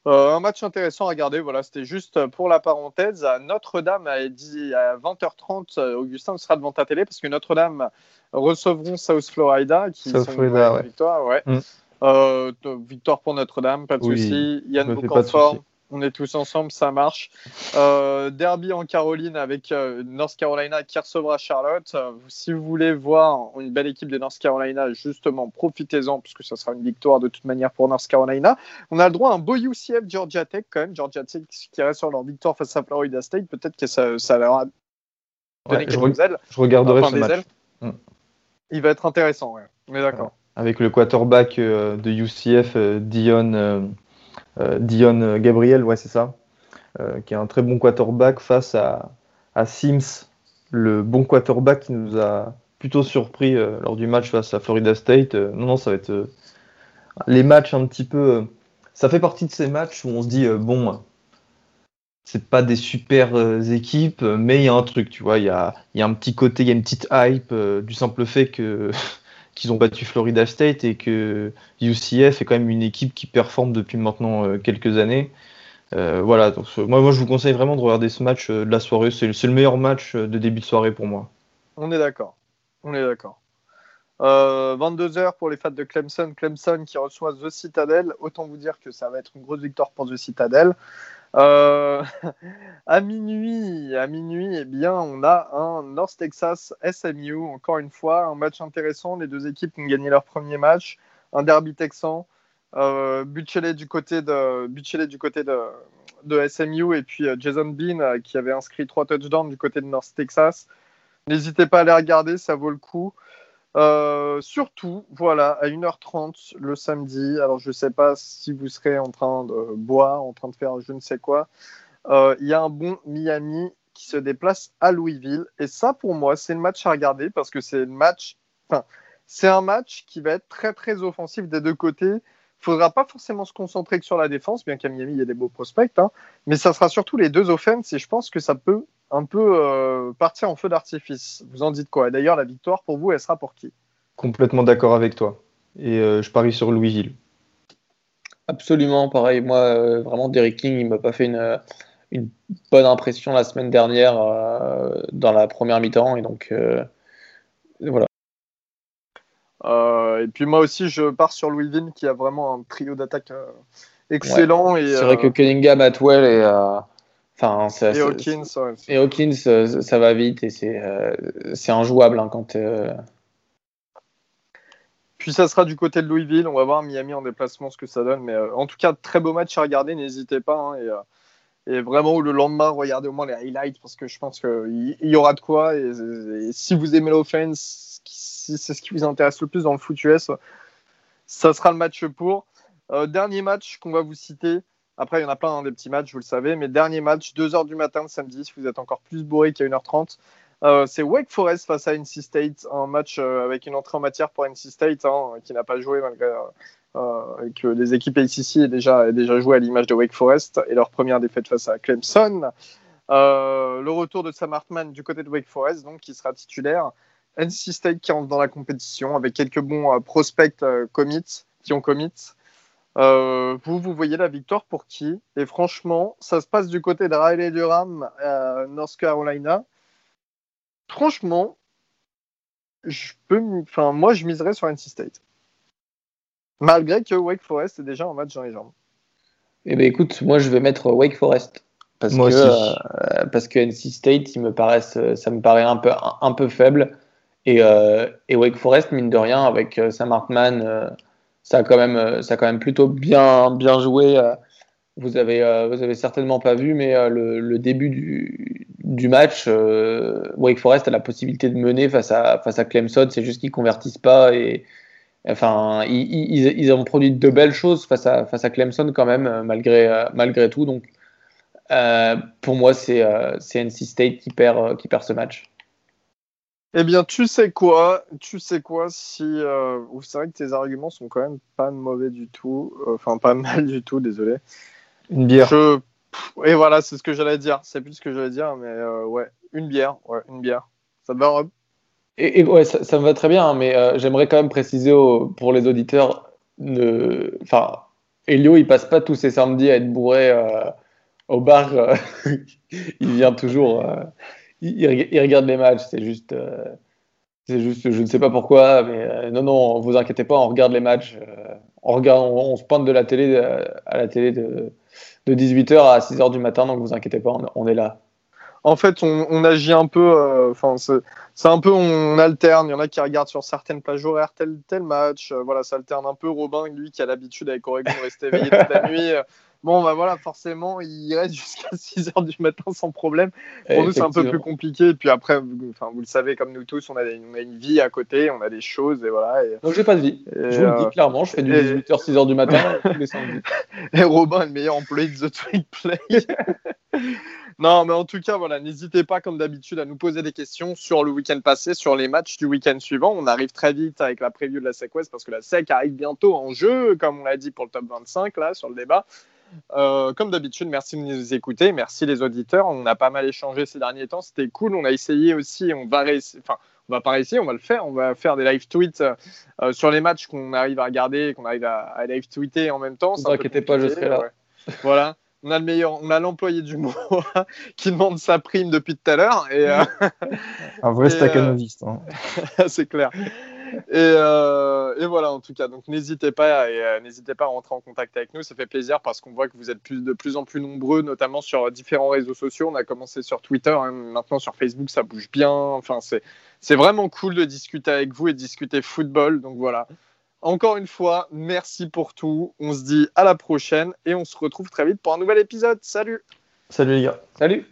A: Un match intéressant à regarder. Voilà, c'était juste pour la parenthèse. À Notre-Dame, à, 20h30, Augustin sera devant ta télé parce que Notre-Dame recevront South Florida, qui
B: South Florida, ouais.
A: victoire, ouais. Mm. victoire pour Notre-Dame, pas de oui, souci. Yann Boucanfort on est tous ensemble, ça marche. Euh, derby en Caroline avec euh, North Carolina qui recevra Charlotte. Euh, si vous voulez voir une belle équipe de North Carolina, justement, profitez-en puisque ça sera une victoire de toute manière pour North Carolina. On a le droit à un beau UCF Georgia Tech quand même. Georgia Tech qui reste sur leur victoire face à Florida State. Peut-être que ça, ça leur a
B: donné je, je, regarderai ce match.
A: Mm. Il va être intéressant, ouais. On est d'accord.
B: Avec le quarterback de UCF, Dion. Euh, Dion Gabriel, ouais, c'est ça, euh, qui est un très bon quarterback face à, Sims, le bon quarterback qui nous a plutôt surpris euh, lors du match face à Florida State. non, non, ça va être les matchs un petit peu. ça fait partie de ces matchs où on se dit bon, c'est pas des super équipes, mais il y a un truc, tu vois, il y a, y a, un petit côté, il y a une petite hype du simple fait que [LAUGHS] qu'ils ont battu Florida State et que UCF est quand même une équipe qui performe depuis maintenant euh, quelques années. Euh, voilà, donc moi, moi je vous conseille vraiment de regarder ce match euh, de la soirée. C'est le meilleur match de début de soirée pour moi.
A: On est d'accord. On est d'accord. 22h pour les fans de Clemson. Clemson qui reçoit The Citadel. Autant vous dire que ça va être une grosse victoire pour The Citadel. Euh, [LAUGHS] à minuit, à minuit, eh bien, on a un North Texas SMU. Encore une fois, un match intéressant. Les deux équipes ont gagné leur premier match. Un derby texan. Euh, du côté de du côté de, de SMU et puis euh, Jason Bean euh, qui avait inscrit trois touchdowns du côté de North Texas. N'hésitez pas à les regarder, ça vaut le coup. Euh, surtout, voilà, à 1h30 le samedi. Alors, je ne sais pas si vous serez en train de boire, en train de faire je ne sais quoi. Euh, il y a un bon Miami qui se déplace à Louisville. Et ça, pour moi, c'est le match à regarder parce que c'est un match qui va être très, très offensif des deux côtés. Il faudra pas forcément se concentrer que sur la défense, bien qu'à Miami, il y ait des beaux prospects. Hein. mais ça sera surtout les deux offenses et je pense que ça peut un peu euh, partir en feu d'artifice. Vous en dites quoi? D'ailleurs, la victoire pour vous, elle sera pour qui?
B: Complètement d'accord avec toi. Et euh, je parie sur Louisville.
C: Absolument, pareil. Moi, euh, vraiment, Derek King, il m'a pas fait une, une, bonne impression la semaine dernière dans la première mi-temps. Et donc, voilà.
A: et puis moi aussi, je pars sur Louisville qui a vraiment un trio d'attaque excellent.
C: C'est vrai que Cunningham, Atwell et
A: et Hawkins,
C: et Hawkins ça va vite et c'est euh, injouable hein, quand. Euh,
A: Puis ça sera du côté de Louisville. On va voir Miami en déplacement ce que ça donne. Mais euh, en tout cas, très beau match à regarder. N'hésitez pas. Hein, et, vraiment, le lendemain, regardez au moins les highlights parce que je pense qu'il y, aura de quoi. Et, si vous aimez l'offense, si c'est ce qui vous intéresse le plus dans le foot US, ça sera le match pour. dernier match qu'on va vous citer. Après, il y en a plein dans des petits matchs, vous le savez. Mais dernier match, 2h du matin samedi, si vous êtes encore plus bourré qu'à 1h30. Euh, c'est Wake Forest face à NC State, un match euh, avec une entrée en matière pour NC State, hein, qui n'a pas joué malgré euh, que les équipes ACC aient déjà, déjà joué à l'image de Wake Forest et leur première défaite face à Clemson. le retour de Sam Hartman du côté de Wake Forest, donc qui sera titulaire. NC State qui rentre dans la compétition avec quelques bons prospects commits qui ont commit. Euh, vous, vous voyez la victoire pour qui? Et franchement, ça se passe du côté de Riley Durham à North Carolina. Franchement, je peux, enfin, moi, je miserais sur NC State. Malgré que Wake Forest est déjà en match dans les jambes.
C: Eh ben écoute, moi je vais mettre Wake Forest parce que euh, parce que NC State, il me paraissent, ça me paraît un peu un, peu faible et, euh, et, Wake Forest mine de rien avec Sam Hartman ça a quand même, euh, ça quand même plutôt bien, bien joué. Euh. Vous avez, euh, vous avez certainement pas vu, mais le, début du, match, Wake Forest a la possibilité de mener face à, face à Clemson. C'est juste qu'ils convertissent pas et, enfin, ils, ils, ont produit de belles choses face à, face à Clemson quand même, malgré, malgré tout. Donc, pour moi, c'est NC State qui perd, qui perd ce match.
A: Eh bien, tu sais quoi Tu sais quoi Si euh, c'est vrai que tes arguments sont quand même pas mauvais du tout, euh, enfin pas [LAUGHS] mal du tout, désolé.
B: Une bière.
A: Et voilà, c'est ce que j'allais dire. C'est plus ce que j'allais dire, mais euh, ouais, une bière, ouais, une bière. Ça te va, Rob?
C: Et, ouais, ça, me va très bien, hein, mais j'aimerais quand même préciser pour les auditeurs, enfin, Elio, il passe pas tous ses samedis à être bourré euh, au bar. euh, [LAUGHS] il vient toujours. Il, il reg- il regarde les matchs. C'est juste. euh, c'est juste, je ne sais pas pourquoi, mais euh, non, non, vous inquiétez pas, on regarde les matchs. euh, on, regarde, on, on se pointe de la télé euh, à la télé de, de 18h à 6h du matin, donc vous inquiétez pas, on, on est là.
A: En fait, on, on agit un peu. Enfin, c'est c'est un peu. On alterne. Il y en a qui regardent sur certaines plages horaires tel tel match. euh, voilà, ça alterne un peu. Robin, lui, qui a l'habitude avec Oregon de rester éveillé toute la [LAUGHS] nuit. euh, Bon, bah voilà, forcément, il reste [LAUGHS] jusqu'à 6 heures du matin sans problème. Pour nous, c'est un peu plus compliqué. Et puis après, vous, enfin, vous le savez, comme nous tous, on a, on a une vie à côté, on a des choses, et voilà. Et,
C: Donc j'ai pas de vie.
A: et,
C: Je vous le
A: euh,
C: dis clairement, je fais du
A: et-
C: 18h, 6h du matin [LAUGHS] tous les samedis. [LAUGHS]
A: Et Robin est le meilleur employé de The Trick Play. non, mais en tout cas, voilà, n'hésitez pas, comme d'habitude, à nous poser des questions sur le week-end passé, sur les matchs du week-end suivant. On arrive très vite avec la preview de la SEC West parce que la SEC arrive bientôt en jeu, comme on l'a dit pour le top 25, là, sur le débat. Euh, comme d'habitude, merci de nous écouter, merci les auditeurs. On a pas mal échangé ces derniers temps, c'était cool. On a essayé aussi, on va réessayer, enfin, on va pas réessayer, on va le faire. On va faire des live tweets euh, euh, sur les matchs qu'on arrive à regarder, qu'on arrive à, à live tweeter en même temps.
C: Vous
A: un peu
C: inquiétez pas, je serai là.
A: ouais. Voilà. On a le meilleur, on a l'employé du [LAUGHS] mois qui demande sa prime depuis tout à l'heure et euh, [LAUGHS]
B: Un vrai
A: Et,
B: staccanoviste. hein. [LAUGHS]
A: c'est clair. Et, euh, et voilà, en tout cas, donc n'hésitez pas, et, euh, n'hésitez pas à rentrer en contact avec nous. Ça fait plaisir parce qu'on voit que vous êtes plus, de plus en plus nombreux, notamment sur différents réseaux sociaux. On a commencé sur Twitter, hein, maintenant sur Facebook, ça bouge bien. Enfin, c'est, c'est vraiment cool de discuter avec vous et de discuter football. Donc voilà. Encore une fois, merci pour tout. On se dit à la prochaine et on se retrouve très vite pour un nouvel épisode. Salut!
B: Salut les gars.
C: Salut